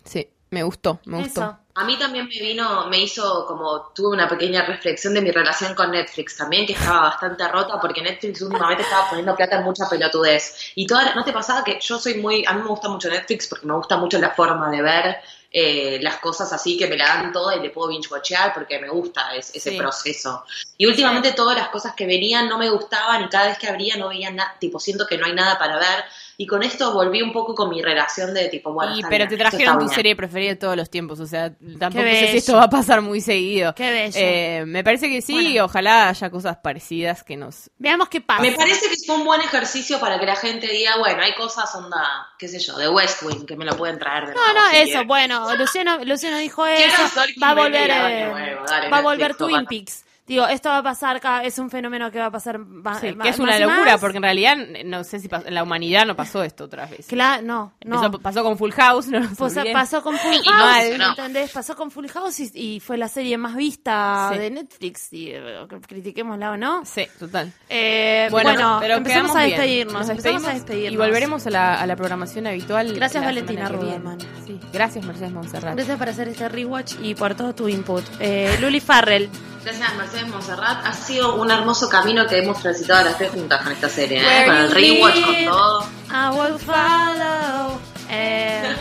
Sí, me gustó, me gustó. A mí también me vino, me hizo como, tuve una pequeña reflexión de mi relación con Netflix también, que estaba bastante rota, porque Netflix últimamente estaba poniendo plata en mucha pelotudez. Y toda, ¿no te pasaba que yo soy muy, a mí me gusta mucho Netflix porque me gusta mucho la forma de ver eh, las cosas así, que me la dan toda y le puedo binge-watchear porque me gusta es- ese Sí. proceso. Y últimamente todas las cosas que venían no me gustaban y cada vez que abría no veía nada, tipo, siento que no hay nada para ver. Y con esto volví un poco con mi relación de tipo, bueno, Y, está pero bien, te trajeron tu bien. serie preferida de todos los tiempos, o sea, tampoco sé si esto va a pasar muy seguido. Qué bello. Eh, me parece que sí, Bueno. ojalá haya cosas parecidas que nos... Veamos qué pasa. Me parece que fue un buen ejercicio para que la gente diga, bueno, hay cosas onda, qué sé yo, de West Wing que me lo pueden traer de No, nuevo, no, si eso, quieren. bueno, Luciano, Luciano dijo eso, va a volver, eh, va a volver Twin. Peaks. Digo, esto va a pasar, cada- es un fenómeno que va a pasar va- Sí, que es más una locura, más. porque en realidad no sé si pas- en la humanidad no pasó esto otra vez. Claro, no, no. Empezó- pasó con Full House, no olvidemos. pasó con Full House, ¿no? ¿entendés? Pasó con Full House y, y fue la serie más vista Sí. de Netflix, y, eh, critiquémosla o no. Sí, total. Eh, Bueno, bueno, pero empezamos a despedirnos, Nos empezamos a despedirnos. Y volveremos a la, a la programación habitual. Gracias, Valentina. Ruderman. Sí, gracias, Mercedes Monserrat. Gracias por hacer este rewatch y por todo tu input. Eh, Luli Farrell. Gracias, Mercedes Monserrat. Ha sido un hermoso camino que hemos transitado las tres juntas con esta serie, ¿eh? Con el you rewatch, con todo. I will follow. Eh,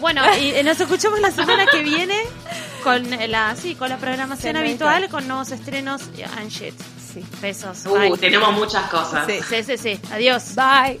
bueno, y eh, nos escuchamos la semana que viene con la, sí, con la programación Sí, habitual, con nuevos estrenos and shit. Sí. Besos. Uh, bye. tenemos muchas cosas. Sí. Sí, sí, sí. Adiós. Bye.